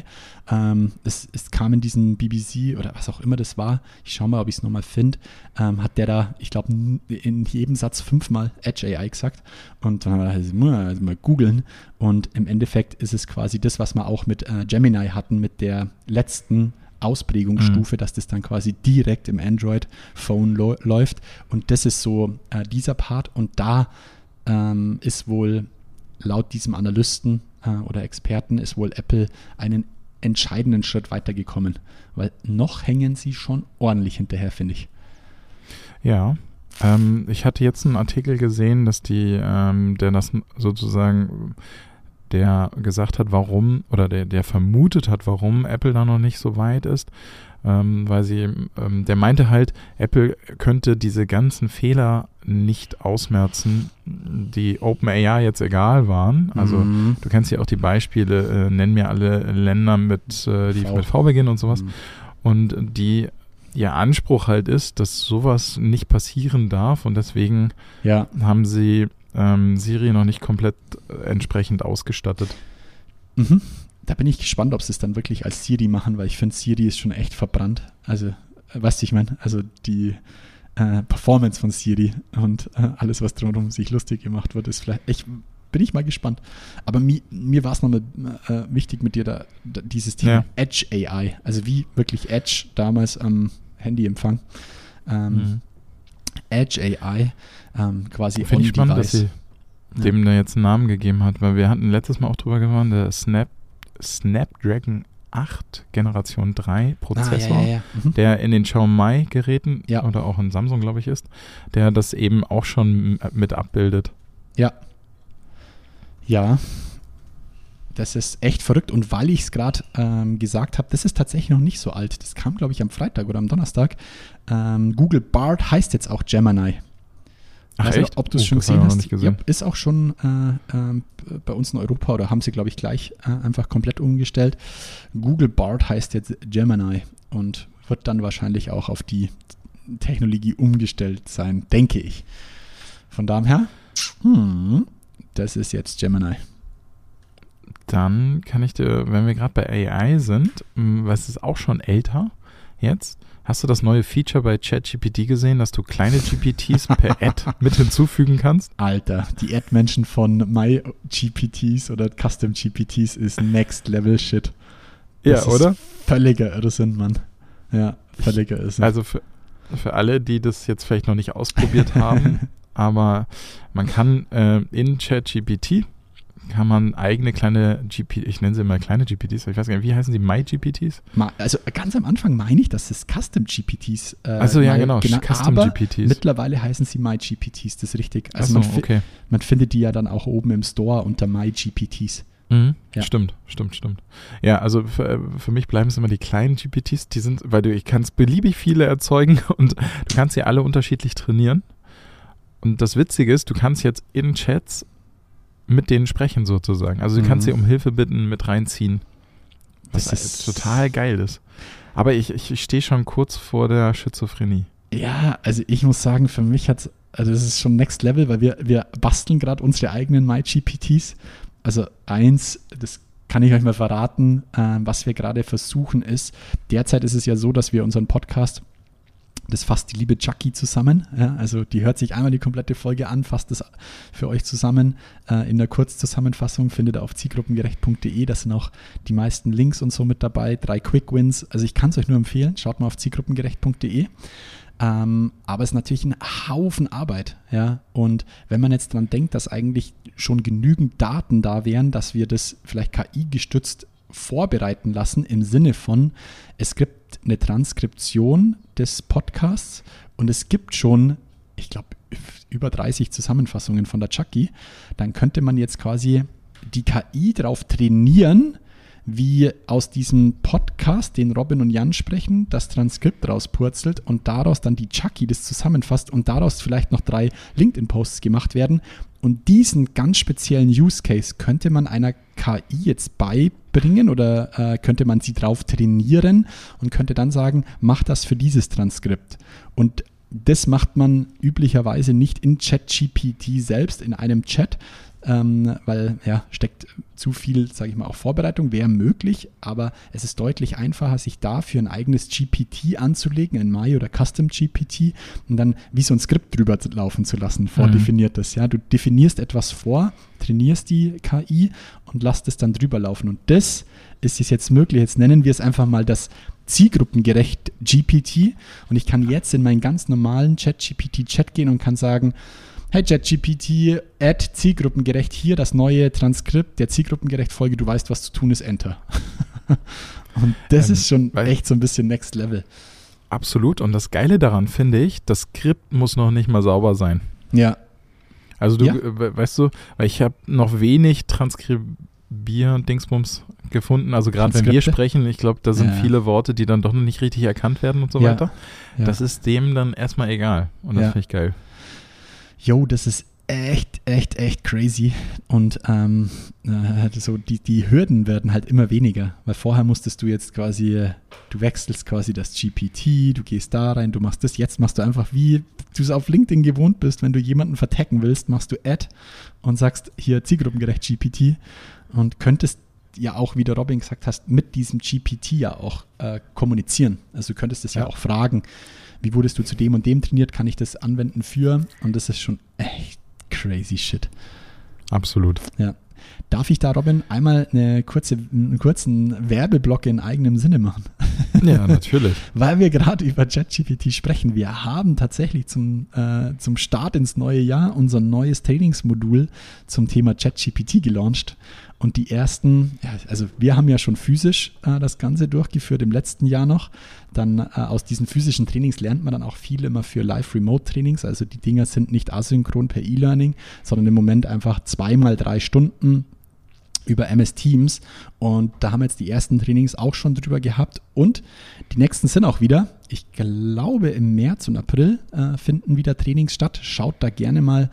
Ähm, es, es, kam in diesem BBC oder was auch immer das war, ich schaue mal, ob ich es nochmal finde, ähm, hat der da, ich glaube, in jedem Satz fünfmal Edge AI gesagt. Und dann haben wir also mal, also mal googeln. Und im Endeffekt ist es quasi das, was wir auch mit äh, Gemini hatten, mit der letzten Ausprägungsstufe, mhm. dass das dann quasi direkt im Android-Phone läuft. Und das ist so äh, dieser Part. Und da ähm, ist wohl laut diesem Analysten äh, oder Experten ist wohl Apple einen entscheidenden Schritt weitergekommen. Weil noch hängen sie schon ordentlich hinterher, finde ich. Ja, ähm, ich hatte jetzt einen Artikel gesehen, dass die, ähm, der das sozusagen der gesagt hat, warum, oder der, der vermutet hat, warum Apple da noch nicht so weit ist. Ähm, weil sie, ähm, der meinte halt, Apple könnte diese ganzen Fehler nicht ausmerzen, die OpenAI jetzt egal waren. Also mhm. du kennst ja auch die Beispiele, äh, nenn mir alle Länder mit, äh, die v. mit V beginnen und sowas. Mhm. Und die ihr Anspruch halt ist, dass sowas nicht passieren darf und deswegen ja. haben sie ähm, Siri noch nicht komplett äh, entsprechend ausgestattet. Mhm. Da bin ich gespannt, ob sie es dann wirklich als Siri machen, weil ich finde, Siri ist schon echt verbrannt. Also, äh, weißt du, ich meine, also die äh, Performance von Siri und äh, alles, was drumherum sich lustig gemacht wird, ist vielleicht echt bin ich mal gespannt. Aber mi, mir war es nochmal äh, wichtig mit dir da, da dieses Thema ja. Edge AI, also wie wirklich Edge damals am Handyempfang. Ähm, mhm. Edge AI ähm, quasi Finde ich spannend, dass sie ja. dem da jetzt einen Namen gegeben hat, weil wir hatten letztes Mal auch drüber gewonnen, der Snap, Snapdragon 8 Generation 3 Prozessor, ah, ja, ja, mhm. der in den Xiaomi Geräten oder auch in Samsung, glaube ich, ist, der das eben auch schon mit abbildet. Ja. Ja. Das ist echt verrückt. Und weil ich es gerade ähm, gesagt habe, das ist tatsächlich noch nicht so alt. Das kam, glaube ich, am Freitag oder am Donnerstag. Ähm, Google Bard heißt jetzt auch Gemini. Ach, weiß nicht, ob du es oh, schon gesehen hast. Gesehen. Ja, ist auch schon äh, äh, bei uns in Europa oder haben sie, glaube ich, gleich äh, einfach komplett umgestellt. Google Bard heißt jetzt Gemini und wird dann wahrscheinlich auch auf die Technologie umgestellt sein, denke ich. Von daher, hm, das ist jetzt Gemini. Dann kann ich dir, wenn wir gerade bei AI sind, mh, was ist auch schon älter jetzt, hast du das neue Feature bei ChatGPT gesehen, dass du kleine GPTs per (laughs) Ad mit hinzufügen kannst? Alter, die Ad-Menschen von MyGPTs oder Custom GPTs ist Next Level Shit. Das Ja, oder? Ist völliger Irrsinn, Mann. Ja, völliger Irrsinn. Also für, für alle, die das jetzt vielleicht noch nicht ausprobiert haben, (laughs) aber man kann äh, in ChatGPT kann man eigene kleine GPT, ich nenne sie mal kleine GPTs, ich weiß gar nicht, wie heißen sie, MyGPTs? Also ganz am Anfang meine ich, dass es Custom GPTs äh, Also ja, genau, gena- Custom aber GPTs. Mittlerweile heißen sie MyGPTs, das ist richtig. Also Achso, man, fi- okay. man findet die ja dann auch oben im Store unter MyGPTs. Mhm. Ja. Stimmt, stimmt, stimmt. Ja, also für, für mich bleiben es immer die kleinen GPTs, die sind, weil du, ich kann es beliebig viele erzeugen (laughs) und du kannst sie alle unterschiedlich trainieren. Und das Witzige ist, du kannst jetzt in Chats mit denen sprechen sozusagen. Also du kannst Mhm. sie um Hilfe bitten, mit reinziehen. Was Das ist ist- total geil ist. Aber ich, ich, ich stehe schon kurz vor der Schizophrenie. Ja, also ich muss sagen, für mich hat also das ist schon Next Level, weil wir, wir basteln gerade unsere eigenen MyGPTs. Also eins, das kann ich euch mal verraten, äh, was wir gerade versuchen ist. Derzeit ist es ja so, dass wir unseren Podcast, das fasst die liebe Chucky zusammen. Ja, also die hört sich einmal die komplette Folge an, fasst das für euch zusammen. Äh, in der Kurzzusammenfassung findet ihr auf zielgruppengerecht.de. Da sind auch die meisten Links und so mit dabei. Drei Quick Wins. Also ich kann es euch nur empfehlen. Schaut mal auf zielgruppengerecht.de. Ähm, aber es ist natürlich ein Haufen Arbeit, ja. Und wenn man jetzt dran denkt, dass eigentlich schon genügend Daten da wären, dass wir das vielleicht KI-gestützt vorbereiten lassen, im Sinne von, es gibt eine Transkription des Podcasts und es gibt schon, ich glaube, über 30 Zusammenfassungen von der Chucky, dann könnte man jetzt quasi die KI darauf trainieren, wie aus diesem Podcast, den Robin und Jan sprechen, das Transkript rauspurzelt und daraus dann die Chucky das zusammenfasst und daraus vielleicht noch drei LinkedIn-Posts gemacht werden. Und diesen ganz speziellen Use Case könnte man einer KI jetzt beibringen oder äh, könnte man sie drauf trainieren und könnte dann sagen, mach das für dieses Transkript. Und das macht man üblicherweise nicht in ChatGPT selbst, in einem Chat, ähm, weil ja, steckt zu viel, sage ich mal, auch Vorbereitung, wäre möglich, aber es ist deutlich einfacher, sich dafür ein eigenes GPT anzulegen, ein My oder Custom GPT und dann wie so ein Skript drüber laufen zu lassen, vordefiniertes. Ja, du definierst etwas vor, trainierst die KI und lässt es dann drüber laufen und das ist jetzt möglich. Jetzt nennen wir es einfach mal das zielgruppengerecht GPT und ich kann jetzt in meinen ganz normalen Chat-GPT-Chat gehen und kann sagen, Hey ChatGPT, add zielgruppengerecht hier das neue Transkript der zielgruppengerecht Folge, du weißt, was zu tun ist, Enter. (laughs) und das Ähm, ist schon echt so ein bisschen Next Level. Absolut. Und das Geile daran finde ich, das Skript muss noch nicht mal sauber sein. Ja, Also du, Ja. äh, we- weißt du, weil ich habe noch wenig Transkribier-Dingsbums gefunden. Also gerade wenn wir sprechen, ich glaube, da sind Ja. viele Worte, die dann doch noch nicht richtig erkannt werden und so Ja. weiter. Das ist dem dann erstmal egal. Und das finde ich geil. Yo, das ist echt, echt, echt crazy. Und ähm, äh, so die, die Hürden werden halt immer weniger, weil vorher musstest du jetzt quasi, äh, du wechselst quasi das GPT, du gehst da rein, du machst das, jetzt machst du einfach wie du es auf LinkedIn gewohnt bist, wenn du jemanden vertecken willst, machst du Add und sagst hier zielgruppengerecht GPT und könntest ja auch, wie der Robin gesagt hast, mit diesem GPT ja auch äh, kommunizieren. Also du könntest es ja. Ja. auch fragen, wie wurdest du zu dem und dem trainiert, kann ich das anwenden für? Und das ist schon echt crazy shit. Absolut. Ja. Darf ich da, Robin, einmal eine kurze, einen kurzen Werbeblock in eigenem Sinne machen? Ja, natürlich. (laughs) Weil wir gerade über ChatGPT sprechen. Wir haben tatsächlich zum, äh, zum Start ins neue Jahr unser neues Trainingsmodul zum Thema ChatGPT gelauncht. Und die ersten, also wir haben ja schon physisch äh, das Ganze durchgeführt im letzten Jahr noch. Dann äh, aus diesen physischen Trainings lernt man dann auch viel immer für Live-Remote-Trainings. Also die Dinger sind nicht asynchron per E-Learning, sondern im Moment einfach zweimal drei Stunden über MS Teams und da haben wir jetzt die ersten Trainings auch schon drüber gehabt und die nächsten sind auch wieder. Ich glaube im März und April äh, finden wieder Trainings statt. Schaut da gerne mal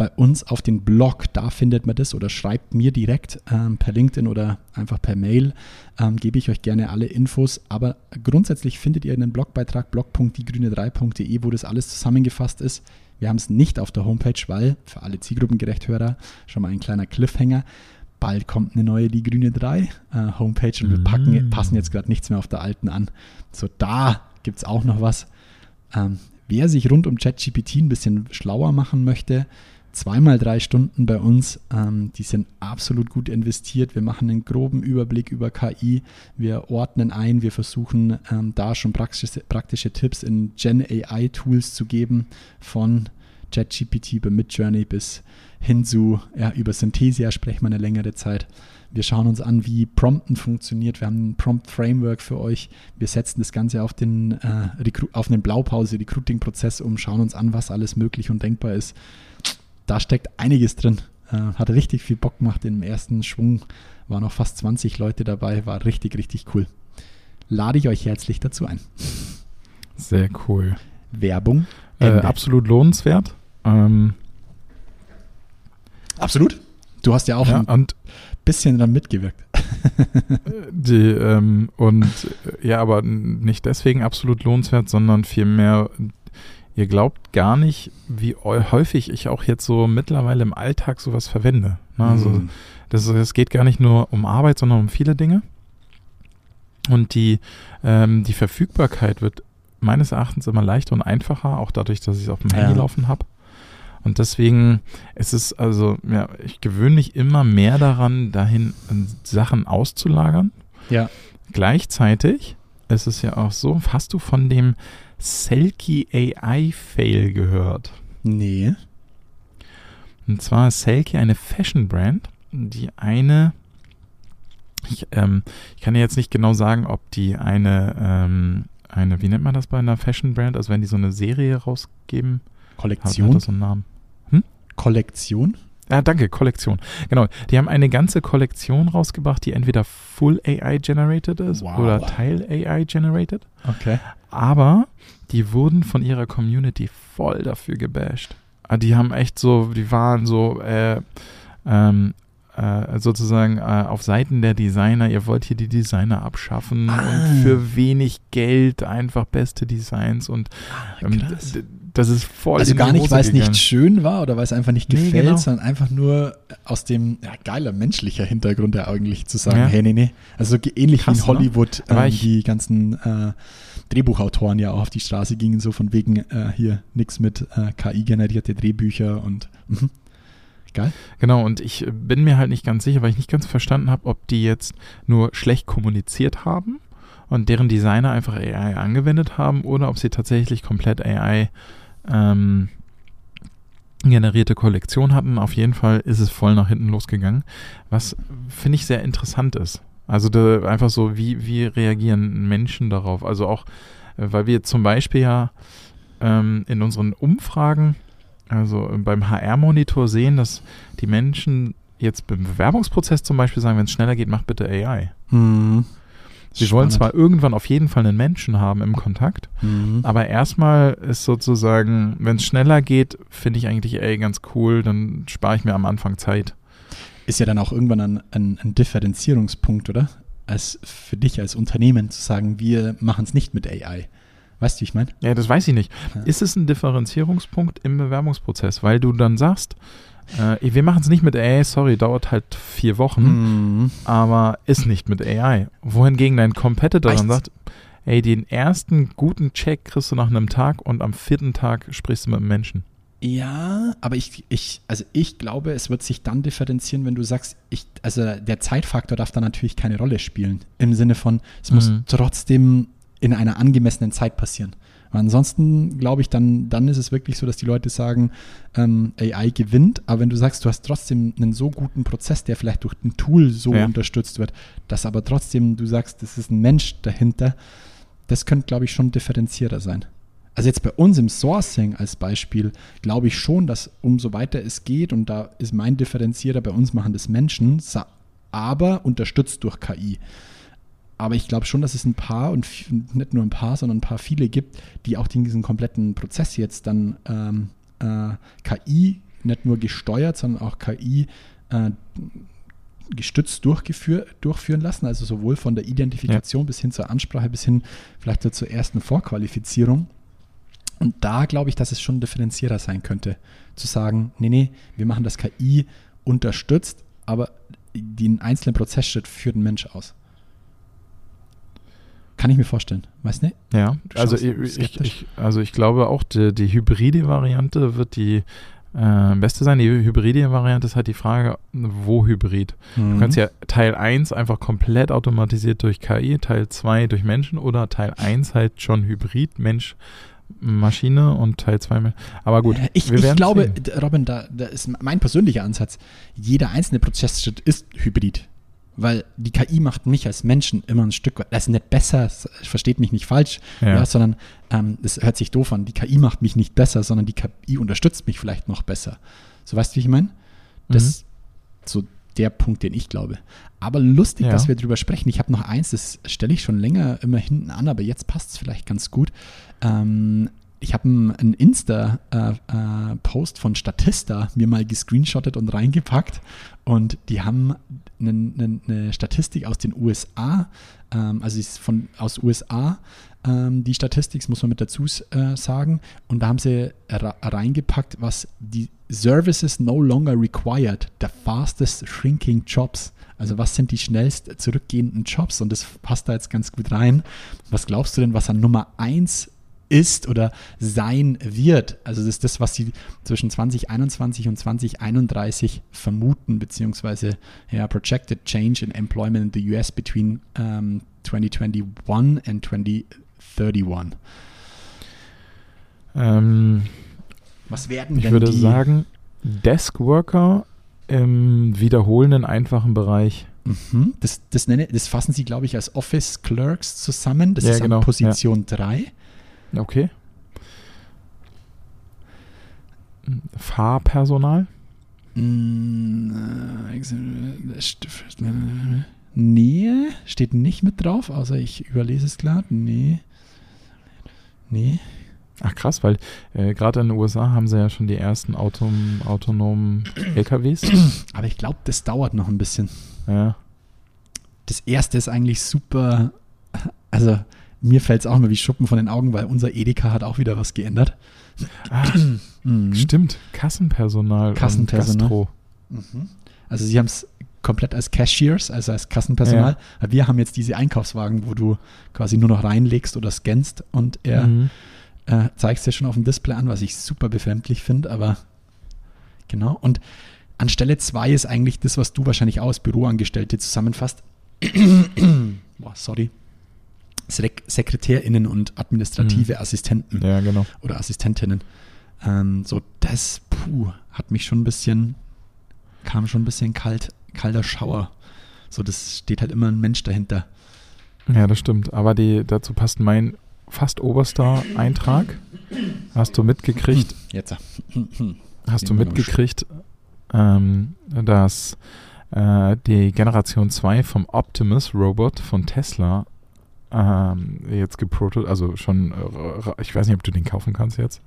bei uns auf den Blog, da findet man das oder schreibt mir direkt ähm, per LinkedIn oder einfach per Mail, ähm, gebe ich euch gerne alle Infos. Aber grundsätzlich findet ihr einen Blogbeitrag blog.diegrüne3.de, wo das alles zusammengefasst ist. Wir haben es nicht auf der Homepage, weil für alle Zielgruppengerechthörer schon mal ein kleiner Cliffhanger. Bald kommt eine neue Die Grüne 3 äh, Homepage und wir packen, Mm. passen jetzt gerade nichts mehr auf der alten an. So, da gibt es auch noch was. Ähm, wer sich rund um ChatGPT ein bisschen schlauer machen möchte, zweimal drei Stunden bei uns, ähm, die sind absolut gut investiert. Wir machen einen groben Überblick über KI, wir ordnen ein, wir versuchen ähm, da schon praktische, praktische Tipps in Gen AI Tools zu geben, von ChatGPT über Midjourney bis hin zu, ja, über Synthesia sprechen wir eine längere Zeit. Wir schauen uns an, wie Prompten funktioniert. Wir haben ein Prompt-Framework für euch. Wir setzen das Ganze auf den, äh, auf einen Blaupause-Recruiting-Prozess um, schauen uns an, was alles möglich und denkbar ist. Da steckt einiges drin. Äh, hat richtig viel Bock gemacht. Im ersten Schwung waren noch fast 20 Leute dabei. War richtig, richtig cool. Lade ich euch herzlich dazu ein. Sehr cool. Werbung. Äh, absolut lohnenswert. Ähm, Absolut. Du hast ja auch ja, ein bisschen daran mitgewirkt. (laughs) Die, ähm, und äh, ja, aber nicht deswegen absolut lohnenswert, sondern vielmehr, ihr glaubt gar nicht, wie häufig ich auch jetzt so mittlerweile im Alltag sowas verwende. Ne? Also Mhm. das, es geht gar nicht nur um Arbeit, sondern um viele Dinge. Und die, ähm, die Verfügbarkeit wird meines Erachtens immer leichter und einfacher, auch dadurch, dass ich es auf dem Ja. Handy laufen habe. Und deswegen ist es also, ja, ich gewöhne mich immer mehr daran, dahin äh, Sachen auszulagern. Ja. Gleichzeitig ist es ja auch so, hast du von dem Selkie AI Fail gehört? Nee. Und zwar ist Selkie eine Fashion Brand, die eine, ich, ähm, ich kann dir jetzt nicht genau sagen, ob die eine, ähm, eine, wie nennt man das bei einer Fashion Brand? Also wenn die so eine Serie rausgeben, hat, Kollektion. hat das so einen Namen. Kollektion. Ja, danke, Kollektion. Genau, die haben eine ganze Kollektion rausgebracht, die entweder full AI generated ist Wow. oder Teil AI generated. Okay. Aber die wurden von ihrer Community voll dafür gebasht. Ah, Die haben echt so, die waren so äh, ähm, äh, sozusagen äh, auf Seiten der Designer, ihr wollt hier die Designer abschaffen Ah. und für wenig Geld einfach beste Designs und ähm, krass. d- das ist voll Also gar nicht, weil es nicht schön war oder weil es einfach nicht Nee, gefällt, genau. sondern einfach nur aus dem ja, geiler menschlicher Hintergrund ja eigentlich zu sagen, Ja. hey, nee, nee. Also ähnlich Krass, wie in Hollywood war ähm, die ganzen äh, Drehbuchautoren ja auch auf die Straße gingen, so von wegen äh, hier nix mit äh, KI-generierte Drehbücher und mhm. geil. Genau, und ich bin mir halt nicht ganz sicher, weil ich nicht ganz verstanden habe, ob die jetzt nur schlecht kommuniziert haben und deren Designer einfach AI angewendet haben oder ob sie tatsächlich komplett AI ähm, generierte Kollektion hatten. Auf jeden Fall ist es voll nach hinten losgegangen, was finde ich sehr interessant ist. Also da, einfach so, wie, wie reagieren Menschen darauf? Also auch, äh, weil wir zum Beispiel ja ähm, in unseren Umfragen, also äh, beim HR-Monitor sehen, dass die Menschen jetzt beim Bewerbungsprozess zum Beispiel sagen, wenn es schneller geht, mach bitte AI. Mhm. Sie wollen zwar irgendwann auf jeden Fall einen Menschen haben im Kontakt, Mhm. aber erstmal ist sozusagen, wenn es schneller geht, finde ich eigentlich AI ganz cool, dann spare ich mir am Anfang Zeit. Ist ja dann auch irgendwann ein, ein, ein Differenzierungspunkt, oder? Als für dich als Unternehmen zu sagen, wir machen es nicht mit AI. Weißt du, wie ich meine? Ja, das weiß ich nicht. Ja. Ist es ein Differenzierungspunkt im Bewerbungsprozess, weil du dann sagst, äh, wir machen es nicht mit AI, sorry, dauert halt vier Wochen, Mhm. aber ist nicht mit AI. Wohingegen dein Competitor dann Echt? sagt, ey, den ersten guten Check kriegst du nach einem Tag und am vierten Tag sprichst du mit einem Menschen. Ja, aber ich, ich, also ich glaube, es wird sich dann differenzieren, wenn du sagst, ich, also der Zeitfaktor darf da natürlich keine Rolle spielen. Im Sinne von, es muss Mhm. trotzdem in einer angemessenen Zeit passieren. Weil ansonsten glaube ich, dann, dann ist es wirklich so, dass die Leute sagen, ähm, AI gewinnt, aber wenn du sagst, du hast trotzdem einen so guten Prozess, der vielleicht durch ein Tool so Ja. unterstützt wird, dass aber trotzdem du sagst, das ist ein Mensch dahinter, das könnte, glaube ich, schon differenzierter sein. Also jetzt bei uns im Sourcing als Beispiel glaube ich schon, dass umso weiter es geht und da ist mein Differenzierer, bei uns machen das Menschen, aber unterstützt durch KI. Aber ich glaube schon, dass es ein paar und nicht nur ein paar, sondern ein paar viele gibt, die auch diesen kompletten Prozess jetzt dann ähm, äh, KI nicht nur gesteuert, sondern auch KI äh, gestützt durchführen lassen, also sowohl von der Identifikation ja. bis hin zur Ansprache, bis hin vielleicht zur ersten Vorqualifizierung. Und da glaube ich, dass es schon ein Differenzierer sein könnte, zu sagen, nee, nee, wir machen das KI unterstützt, aber den einzelnen Prozessschritt führt ein Mensch aus. Kann ich mir vorstellen. Weißt du? Ja, also ich, ich, also ich glaube auch, die, die hybride Variante wird die äh, beste sein. Die hybride Variante ist halt die Frage, wo Hybrid? Mhm. Du kannst ja Teil 1 einfach komplett automatisiert durch KI, Teil 2 durch Menschen oder Teil 1 halt schon Hybrid, Mensch, Maschine und Teil 2. Aber gut, ich, ich glaube, sehen. Robin, da, da ist mein persönlicher Ansatz, jeder einzelne Prozessschritt ist Hybrid weil die KI macht mich als Menschen immer ein Stück weit, das ist nicht besser, versteht mich nicht falsch, ja. ja sondern ähm, das hört sich doof an, die KI macht mich nicht besser, sondern die KI unterstützt mich vielleicht noch besser. So weißt du, wie ich meine? Das ist mhm. so der Punkt, den ich glaube. Aber lustig, ja. dass wir darüber sprechen. Ich habe noch eins, das stelle ich schon länger immer hinten an, aber jetzt passt es vielleicht ganz gut. Ähm, ich habe einen Insta-Post äh, äh, von Statista mir mal gescreenshottet und reingepackt. Und die haben eine, eine Statistik aus den USA, ähm, also ist von aus USA, ähm, die Statistik, muss man mit dazu äh, sagen. Und da haben sie reingepackt, was die Services no longer required, the fastest shrinking jobs. Also was sind die schnellst zurückgehenden Jobs? Und das passt da jetzt ganz gut rein. Was glaubst du denn, was an Nummer 1 ist oder sein wird. Also das ist das, was sie zwischen 2021 und 2031 vermuten, beziehungsweise ja, projected change in employment in the US between um, 2021 and 2031. Ähm, was werden ich denn Ich würde die? sagen, Deskworker im wiederholenden einfachen Bereich. Mhm. Das, das, nenne, das fassen sie, glaube ich, als Office Clerks zusammen. Das ja, ist genau, Position ja. 3. Okay. Fahrpersonal? Nee, steht nicht mit drauf, außer ich überlese es klar. Nee. Nee. Ach krass, weil äh, gerade in den USA haben sie ja schon die ersten autom autonomen LKWs. (clears throat) Aber ich glaube, das dauert noch ein bisschen. Ja. Das erste ist eigentlich super, also mir fällt es auch mal wie Schuppen von den Augen, weil unser Edeka hat auch wieder was geändert. Ah, (clears throat) mhm. Stimmt, Kassenpersonal. Kassenpersonal. Mhm. Also sie haben es komplett als Cashiers, also als Kassenpersonal. Ja. Wir haben jetzt diese Einkaufswagen, wo du quasi nur noch reinlegst oder scannst und er mhm. äh, zeigt es dir schon auf dem Display an, was ich super befremdlich finde, aber genau. Und an Stelle 2 ist eigentlich das, was du wahrscheinlich auch als Büroangestellte zusammenfasst. (clears throat) Boah, sorry. Sek SekretärInnen und administrative mhm. Assistenten ja, genau. oder Assistentinnen. Ähm, so, das puh, hat mich schon ein bisschen, kam schon ein bisschen kalt, kalter Schauer. So, das steht halt immer ein Mensch dahinter. Ja, das stimmt. Aber die, dazu passt mein fast oberster Eintrag. Hast du mitgekriegt? Jetzt. Hast du mitgekriegt, ähm, dass äh, die Generation 2 vom Optimus Robot von Tesla ähm, jetzt geprotot, also schon, äh, ich weiß nicht, ob du den kaufen kannst jetzt,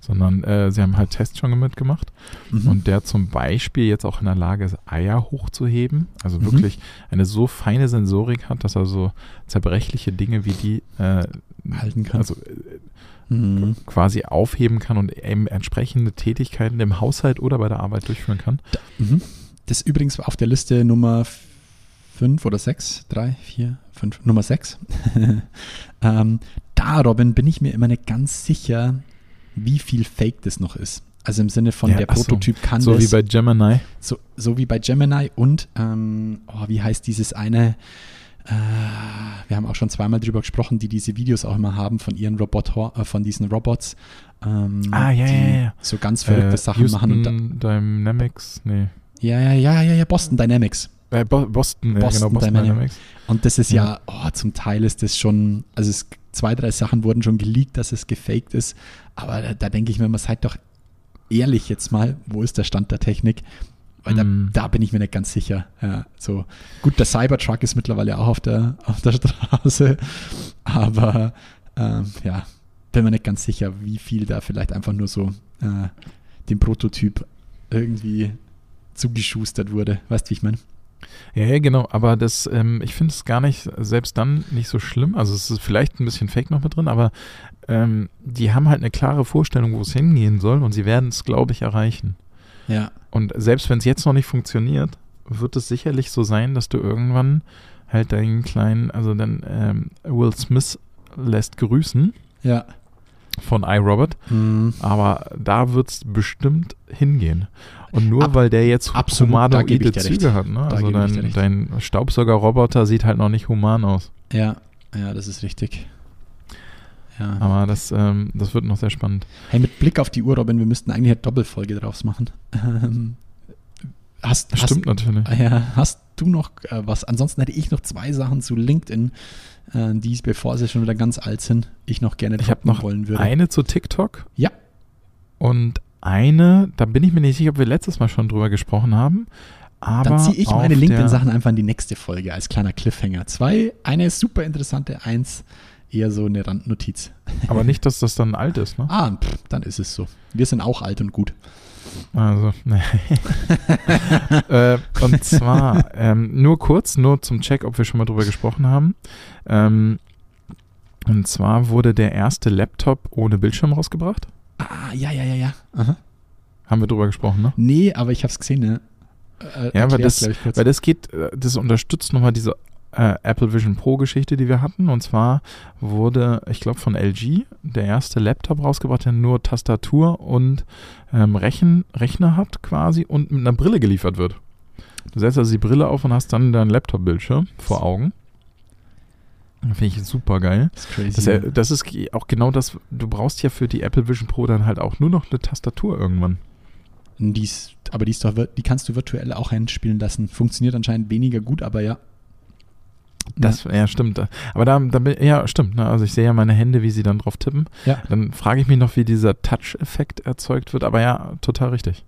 sondern äh, sie haben halt Tests schon mitgemacht mhm. und der zum Beispiel jetzt auch in der Lage ist, Eier hochzuheben, also mhm. wirklich eine so feine Sensorik hat, dass er so zerbrechliche Dinge wie die äh, halten kann. Also äh, mhm. quasi aufheben kann und eben entsprechende Tätigkeiten im Haushalt oder bei der Arbeit durchführen kann. Da, mhm. das ist übrigens auf der Liste Nummer fünf oder sechs, drei, vier, fünf, Nummer sechs. (laughs) ähm, da, Robin, bin ich mir immer nicht ganz sicher, wie viel Fake das noch ist. Also im Sinne von ja, der Prototyp so. kann so das. So wie bei Gemini. So, so wie bei Gemini und, ähm, oh, wie heißt dieses eine? Äh, wir haben auch schon zweimal drüber gesprochen, die diese Videos auch immer haben von ihren Roboter, äh, von diesen Robots. Ähm, ah, ja, ja, ja. So ganz verrückte äh, Sachen Houston machen. Und da, Dynamics, nee. Ja, ja, ja, ja, ja, Boston Dynamics. Äh, Boston, Boston, genau, Boston Dynamics. Und das ist ja, ja oh, zum Teil ist das schon, also es, zwei, drei Sachen wurden schon geleakt, dass es gefaked ist. Aber da, da denke ich mir immer, seid doch ehrlich jetzt mal, wo ist der Stand der Technik? Weil da, mm. da, bin ich mir nicht ganz sicher. Ja, so. Gut, der Cybertruck ist mittlerweile auch auf der, (laughs) auf der Straße, aber ähm, ja, bin mir nicht ganz sicher, wie viel da vielleicht einfach nur so äh, den Prototyp irgendwie zugeschustert wurde. Weißt du, wie ich meine? Ja, ja, genau, aber das, ähm, ich finde es gar nicht, selbst dann nicht so schlimm. Also es ist vielleicht ein bisschen Fake noch mit drin, aber ähm, die haben halt eine klare Vorstellung, wo es hingehen soll und sie werden es, glaube ich, erreichen. Ja. Und selbst wenn es jetzt noch nicht funktioniert, wird es sicherlich so sein, dass du irgendwann halt deinen kleinen, also dann ähm, Will Smith lässt grüßen Ja. Von iRobot, Mhm. aber da wird es bestimmt hingehen. Und nur Ab- weil der jetzt absolut, humanoide. Züge hat, ne? Also dein, dein Staubsaugerroboter sieht halt noch nicht human aus. Ja, ja, das ist richtig. Ja. Aber das, ähm, das wird noch sehr spannend. Hey, mit Blick auf die Uhr, Robin, wir müssten eigentlich eine Doppelfolge draus machen. Ähm, hast, Stimmt natürlich. Hast, ja, hast du noch äh, was? Ansonsten hätte ich noch zwei Sachen zu LinkedIn, äh, die, bevor sie schon wieder ganz alt sind, ich noch gerne Ich habe noch wollen würde. eine zu TikTok Ja, und eine, da bin ich mir nicht sicher, ob wir letztes Mal schon drüber gesprochen haben. Aber dann ziehe ich meine LinkedIn-Sachen einfach in die nächste Folge als kleiner Cliffhanger. Zwei, eine ist super interessante, eins eher so eine Randnotiz. Aber nicht, dass das dann alt ist, ne? Ah, pff, dann ist es so. Wir sind auch alt und gut. Also, ne. (laughs) äh, und zwar, ähm, nur kurz, nur zum Check, ob wir schon mal drüber gesprochen haben. Ähm, und zwar wurde der erste Laptop ohne Bildschirm rausgebracht. Ah, ja, ja, ja, ja. Aha. Haben wir drüber gesprochen, ne? Nee, aber ich habe es gesehen, ne? Äh, Ja, weil das, weil das geht, äh, das unterstützt nochmal diese äh, Apple Vision Pro Geschichte, die wir hatten. Und zwar wurde, ich glaube, von LG der erste Laptop rausgebracht, der nur Tastatur und ähm, Rechen, Rechner hat quasi und mit einer Brille geliefert wird. Du setzt also die Brille auf und hast dann deinen Laptop-Bildschirm vor Augen. Finde ich super geil. das ist crazy. Das, das ist auch genau das, du brauchst ja für die Apple Vision Pro dann halt auch nur noch eine Tastatur irgendwann. die ist, aber die, ist doch, die kannst du virtuell auch einspielen lassen. Funktioniert anscheinend weniger gut, aber ja. Das, ja, stimmt. Aber da, da bin- ja, stimmt. Ne? Also ich sehe ja meine Hände, wie sie dann drauf tippen. Ja. Dann frage ich mich noch, wie dieser Touch-Effekt erzeugt wird. Aber ja, total richtig.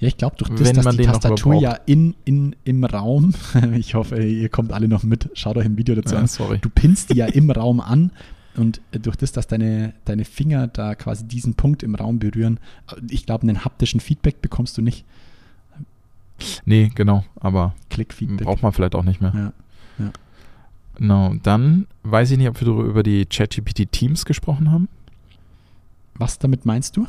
Ja, ich glaube, durch das, Wenn dass man die Tastatur ja in, in, im Raum, (laughs) ich hoffe, ihr kommt alle noch mit, schaut euch ein Video dazu Ja, an. sorry. Du pinnst die ja im (laughs) Raum an und äh, durch das, dass deine, deine Finger da quasi diesen Punkt im Raum berühren, äh, ich glaube, einen haptischen Feedback bekommst du nicht. Nee, genau. Aber Klick-Feedback. braucht man vielleicht auch nicht mehr. Ja. Genau. Dann weiß ich nicht, ob wir darüber- über die ChatGPT Teams gesprochen haben. Was damit meinst du?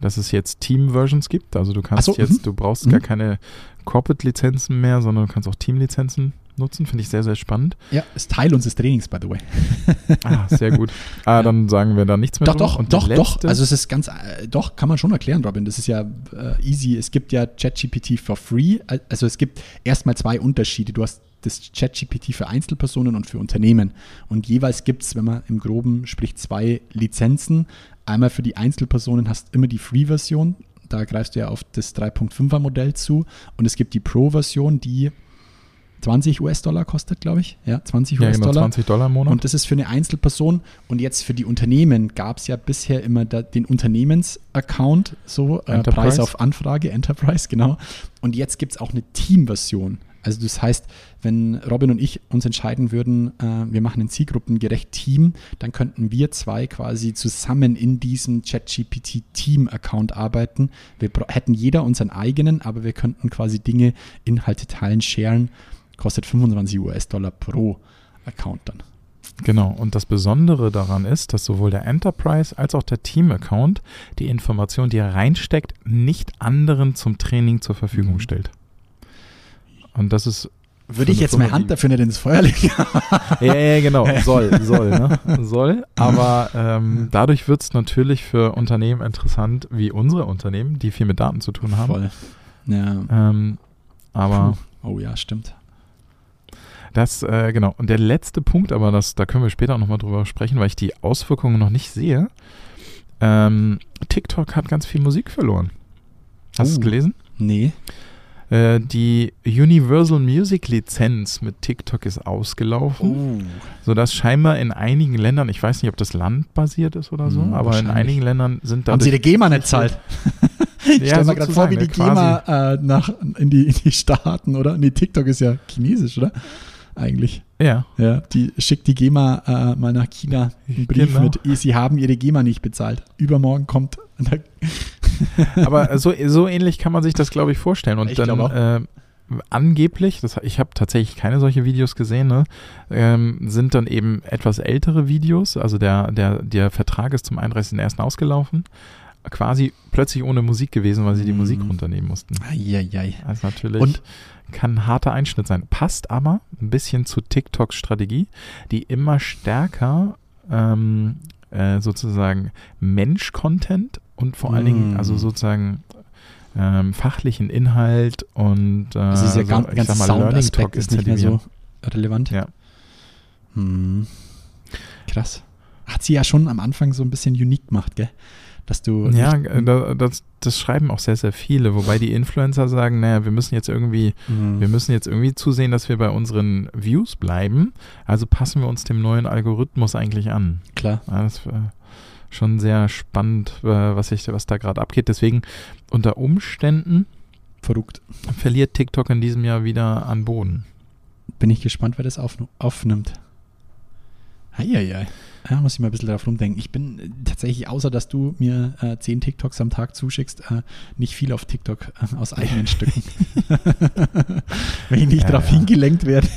Dass es jetzt Team-Versions gibt. Also du kannst so, jetzt, mhm. du brauchst Mhm. gar keine Corporate-Lizenzen mehr, sondern du kannst auch Team-Lizenzen nutzen. Finde ich sehr, sehr spannend. Ja, ist Teil unseres Trainings, by the way. Ah, sehr gut. (laughs) Ah, dann sagen wir da nichts mehr Doch, doch, doch, doch. Also es ist ganz, äh, doch, kann man schon erklären, Robin. Das ist ja äh, easy. Es gibt ja ChatGPT for free. Also es gibt erstmal zwei Unterschiede. Du hast das ChatGPT für Einzelpersonen und für Unternehmen. Und jeweils gibt es, wenn man im Groben spricht, zwei Lizenzen. Einmal für die Einzelpersonen hast du immer die Free-Version. Da greifst du ja auf das 3.5er Modell zu. Und es gibt die Pro-Version, die 20 US-Dollar kostet, glaube ich. Ja, 20 ja, genau, US-Dollar. 20 Dollar im Monat. Und das ist für eine Einzelperson. Und jetzt für die Unternehmen gab es ja bisher immer da, den Unternehmensaccount, so äh. Preis auf Anfrage, Enterprise, genau. Und jetzt gibt es auch eine Team-Version. Also das heißt, wenn Robin und ich uns entscheiden würden, äh, wir machen ein zielgruppengerecht Team, dann könnten wir zwei quasi zusammen in diesem ChatGPT Team-Account arbeiten. Wir hätten jeder unseren eigenen, aber wir könnten quasi Dinge, Inhalte teilen, sharen. Kostet 25 US-Dollar pro Account dann. Genau, und das Besondere daran ist, dass sowohl der Enterprise als auch der Team-Account die Information, die er reinsteckt, nicht anderen zum Training zur Verfügung Mhm. stellt. Und das ist. Würde ich jetzt meine Hand dafür nicht ins Feuer legen? Ja, ja, genau, soll, soll, ne? Soll. Aber ähm, dadurch wird es natürlich für Unternehmen interessant, wie unsere Unternehmen, die viel mit Daten zu tun haben. Voll. Ja. Ähm, aber Puh. Oh ja, stimmt. Das, äh, genau. Und der letzte Punkt, aber das, da können wir später nochmal drüber sprechen, weil ich die Auswirkungen noch nicht sehe. Ähm, TikTok hat ganz viel Musik verloren. Hast du es Oh. gelesen? Nee. Äh, die Universal Music Lizenz mit TikTok ist ausgelaufen, Oh. sodass scheinbar in einigen Ländern, ich weiß nicht, ob das landbasiert ist oder so, Hm, aber in einigen Ländern sind Haben Sie die GEMA nicht zahlt? (laughs) Ich Ja, stelle mir gerade vor, wie die. GEMA äh, nach, in, die, in die Staaten, oder? Nee, TikTok ist ja chinesisch, oder? Eigentlich. ja, Ja, die schickt die GEMA äh, mal nach China einen Brief Genau. mit, Sie haben Ihre GEMA nicht bezahlt. Übermorgen kommt, (laughs) (laughs) Aber so, so ähnlich kann man sich das, glaube ich, vorstellen. Und Ich dann glaube auch. äh, angeblich, das, ich habe tatsächlich keine solche Videos gesehen, ne, ähm, sind dann eben etwas ältere Videos. Also der, der, der Vertrag ist zum 31.01. ausgelaufen. Quasi plötzlich ohne Musik gewesen, weil sie die Mhm. Musik runternehmen mussten. Eieiei. Also natürlich Und- kann ein harter Einschnitt sein. Passt aber ein bisschen zu TikToks Strategie, die immer stärker ähm, äh, sozusagen Mensch-Content und vor allen Dingen, Mm. also sozusagen ähm, fachlichen Inhalt und äh, Also dieser so, gan- ich ganze sag mal, Learning Talk ist nicht mehr so relevant. Ja. Hm. Krass. Hat sie ja schon am Anfang so ein bisschen unique gemacht, gell? Dass du. Ja, äh, da- das, das schreiben auch sehr, sehr viele, wobei die Influencer sagen, naja, wir müssen jetzt irgendwie Hm. Wir müssen jetzt irgendwie zusehen, dass wir bei unseren Views bleiben. Also passen wir uns dem neuen Algorithmus eigentlich an. Klar. Ja, das ist äh, schon sehr spannend, äh, was, ich, was da gerade abgeht. Deswegen unter Umständen Verrückt. verliert TikTok in diesem Jahr wieder an Boden. Bin ich gespannt, wer das auf, aufnimmt. Eieiei. Ja, muss ich mal ein bisschen drauf rumdenken. Ich bin tatsächlich, außer dass du mir äh, zehn TikToks am Tag zuschickst, äh, nicht viel auf TikTok äh, aus eigenen (laughs) Stücken. (laughs) Wenn ich nicht Ja, darauf ja. hingelenkt werde.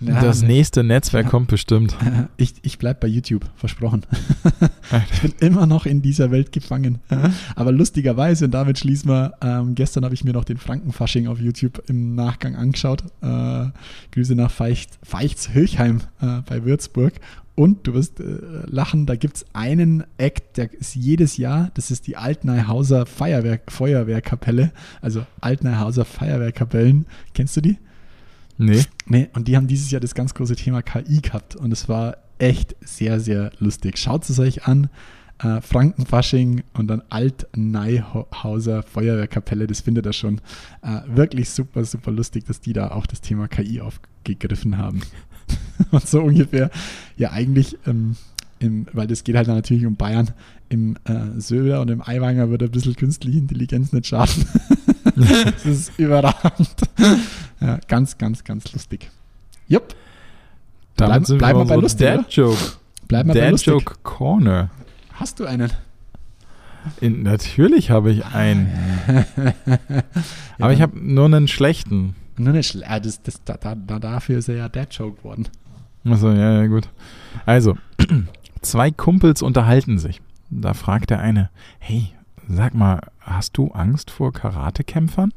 Ja, das nächste Netzwerk Ja. kommt bestimmt. (laughs) Ich, ich bleib bei YouTube, versprochen. (laughs) ich bin immer noch in dieser Welt gefangen. Aber lustigerweise, und damit schließen wir, ähm, gestern habe ich mir noch den Frankenfasching auf YouTube im Nachgang angeschaut. Äh, Grüße nach Feicht, Feichtshöchheim äh, bei Würzburg. Und du wirst äh, lachen, da gibt es einen Act, der ist jedes Jahr, das ist die Altneihauser Feuerwehr, Feuerwehrkapelle. Also Altneihauser Feuerwehrkapellen. Kennst du die? Nee. Nee, und die haben dieses Jahr das ganz große Thema KI gehabt und es war echt sehr, sehr lustig. Schaut es euch an. Äh, Frankenfasching und dann Alt-Neihauser Feuerwehrkapelle, das findet ihr schon äh, wirklich super, super lustig, dass die da auch das Thema KI aufgegriffen haben. (laughs) und so ungefähr, ja, eigentlich, ähm, im, weil das geht halt natürlich um Bayern, im äh, Söder und im Aiwanger wird ein bisschen künstliche Intelligenz nicht schaden. (laughs) das ist überragend. Ja, ganz, ganz, ganz lustig. Jupp. Damit Bleib- sind bleib wir bei so lustig, Dad? Joke. Bleib mal bei Dad lustig. Joke Corner. Hast du einen? In, natürlich habe ich einen. (laughs) Aber ich habe nur einen schlechten. Nur nicht schle- ah, das, das, da, da, da, dafür ist er ja Dad Joke worden. Achso, ja, ja, gut. Also, (clears throat) zwei Kumpels unterhalten sich. Da fragt der eine, hey, sag mal, hast du Angst vor Karatekämpfern?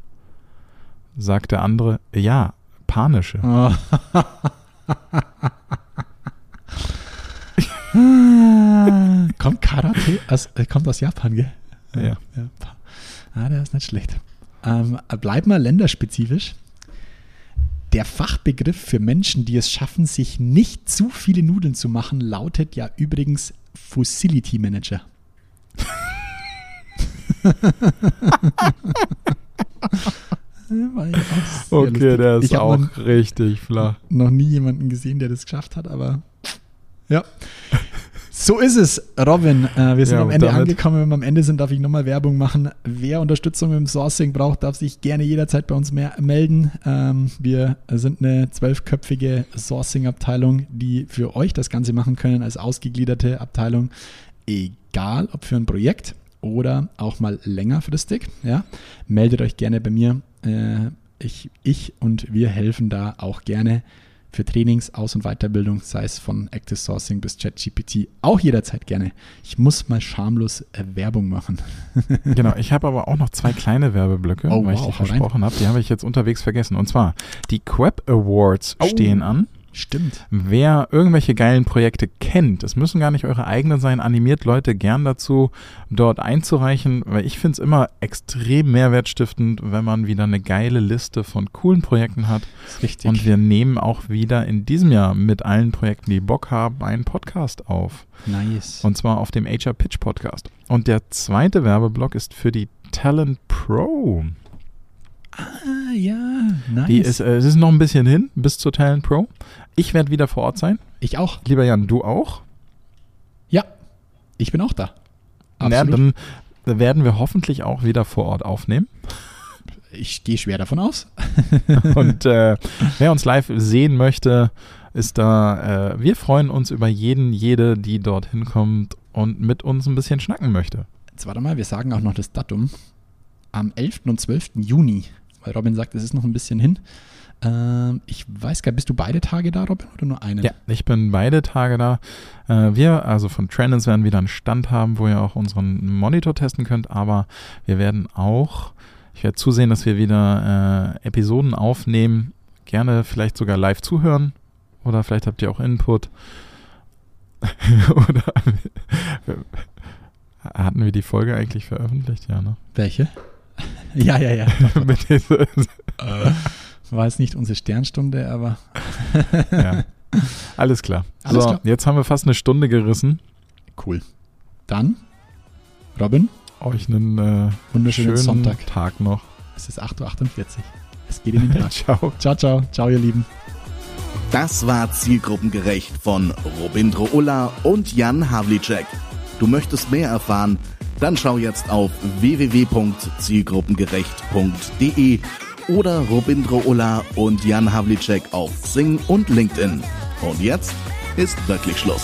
Sagt der andere, ja, panische. Oh. (laughs) kommt Karate aus, äh, kommt aus Japan, gell? Ja. ja. Ah, der ist nicht schlecht. Ähm, bleib mal länderspezifisch. Der Fachbegriff für Menschen, die es schaffen, sich nicht zu viele Nudeln zu machen, lautet ja übrigens Facility Manager. (laughs) (laughs) Okay, der ist auch noch- richtig flach. noch nie jemanden gesehen, der das geschafft hat, aber ja. So ist es, Robin. Äh, wir sind Ja, am Ende damit- angekommen. Wenn wir am Ende sind, darf ich nochmal Werbung machen. Wer Unterstützung im Sourcing braucht, darf sich gerne jederzeit bei uns melden. Ähm, wir sind eine zwölfköpfige Sourcing-Abteilung, die für euch das Ganze machen können als ausgegliederte Abteilung. Egal, ob für ein Projekt oder auch mal längerfristig. Ja? Meldet euch gerne bei mir. Äh, ich, ich und wir helfen da auch gerne für Trainings, Aus- und Weiterbildung, sei es von Active Sourcing bis ChatGPT, auch jederzeit gerne. Ich muss mal schamlos äh, Werbung machen. (laughs) Genau, ich habe aber auch noch zwei kleine Werbeblöcke, Oh, weil ich wow, die hau rein. versprochen habe. Die habe ich jetzt unterwegs vergessen. Und zwar, die Queb Awards Oh. stehen an. Stimmt. Wer irgendwelche geilen Projekte kennt, es müssen gar nicht eure eigenen sein, animiert Leute gern dazu, dort einzureichen, weil ich finde es immer extrem mehrwertstiftend, wenn man wieder eine geile Liste von coolen Projekten hat. Ist richtig. Und wir nehmen auch wieder in diesem Jahr mit allen Projekten, die Bock haben, einen Podcast auf. nice. Und zwar auf dem HR Pitch Podcast. Und der zweite Werbeblock ist für die Talent Pro. ah, ja, nice. Die ist, äh, es ist noch ein bisschen hin bis zur Talent Pro. Ich werde wieder vor Ort sein. ich auch. Lieber Jan, du auch? Ja, ich bin auch da. Na, Absolut. dann werden wir hoffentlich auch wieder vor Ort aufnehmen. ich gehe schwer davon aus. (laughs) Und äh, (laughs) wer uns live sehen möchte, ist da. Äh, wir freuen uns über jeden, jede, die dorthin kommt und mit uns ein bisschen schnacken möchte. Jetzt warte mal, wir sagen auch noch das Datum. Am 11. und 12. Juni, weil Robin sagt, es ist noch ein bisschen hin. Ähm, ich weiß gar nicht, bist du beide Tage da, Robin, oder nur einen? Ja, ich bin beide Tage da. Äh, wir, also von Trendens, werden wieder einen Stand haben, wo ihr auch unseren Monitor testen könnt, aber wir werden auch, ich werde zusehen, dass wir wieder äh, Episoden aufnehmen, gerne vielleicht sogar live zuhören oder vielleicht habt ihr auch Input. (laughs) oder (laughs) hatten wir die Folge eigentlich veröffentlicht? Ja, ne? Welche? (laughs) ja, ja, ja. Mit dieser- War es nicht unsere Sternstunde, aber ja. Alles klar. Alles so, klar. jetzt haben wir fast eine Stunde gerissen. cool. Dann, Robin, Euch einen äh, wunderschönen schönen Sonntag. Tag noch. Es ist 8.48 Uhr. Es geht in den Tag. (laughs) Ciao. ciao, ciao. Ciao, ihr Lieben. Das war Zielgruppengerecht von Robindro Ulla und Jan Havlicek. Du möchtest mehr erfahren? Dann schau jetzt auf www.zielgruppengerecht.de oder Robindro Ulla und Jan Havlicek auf Sing und LinkedIn. Und jetzt ist wirklich Schluss.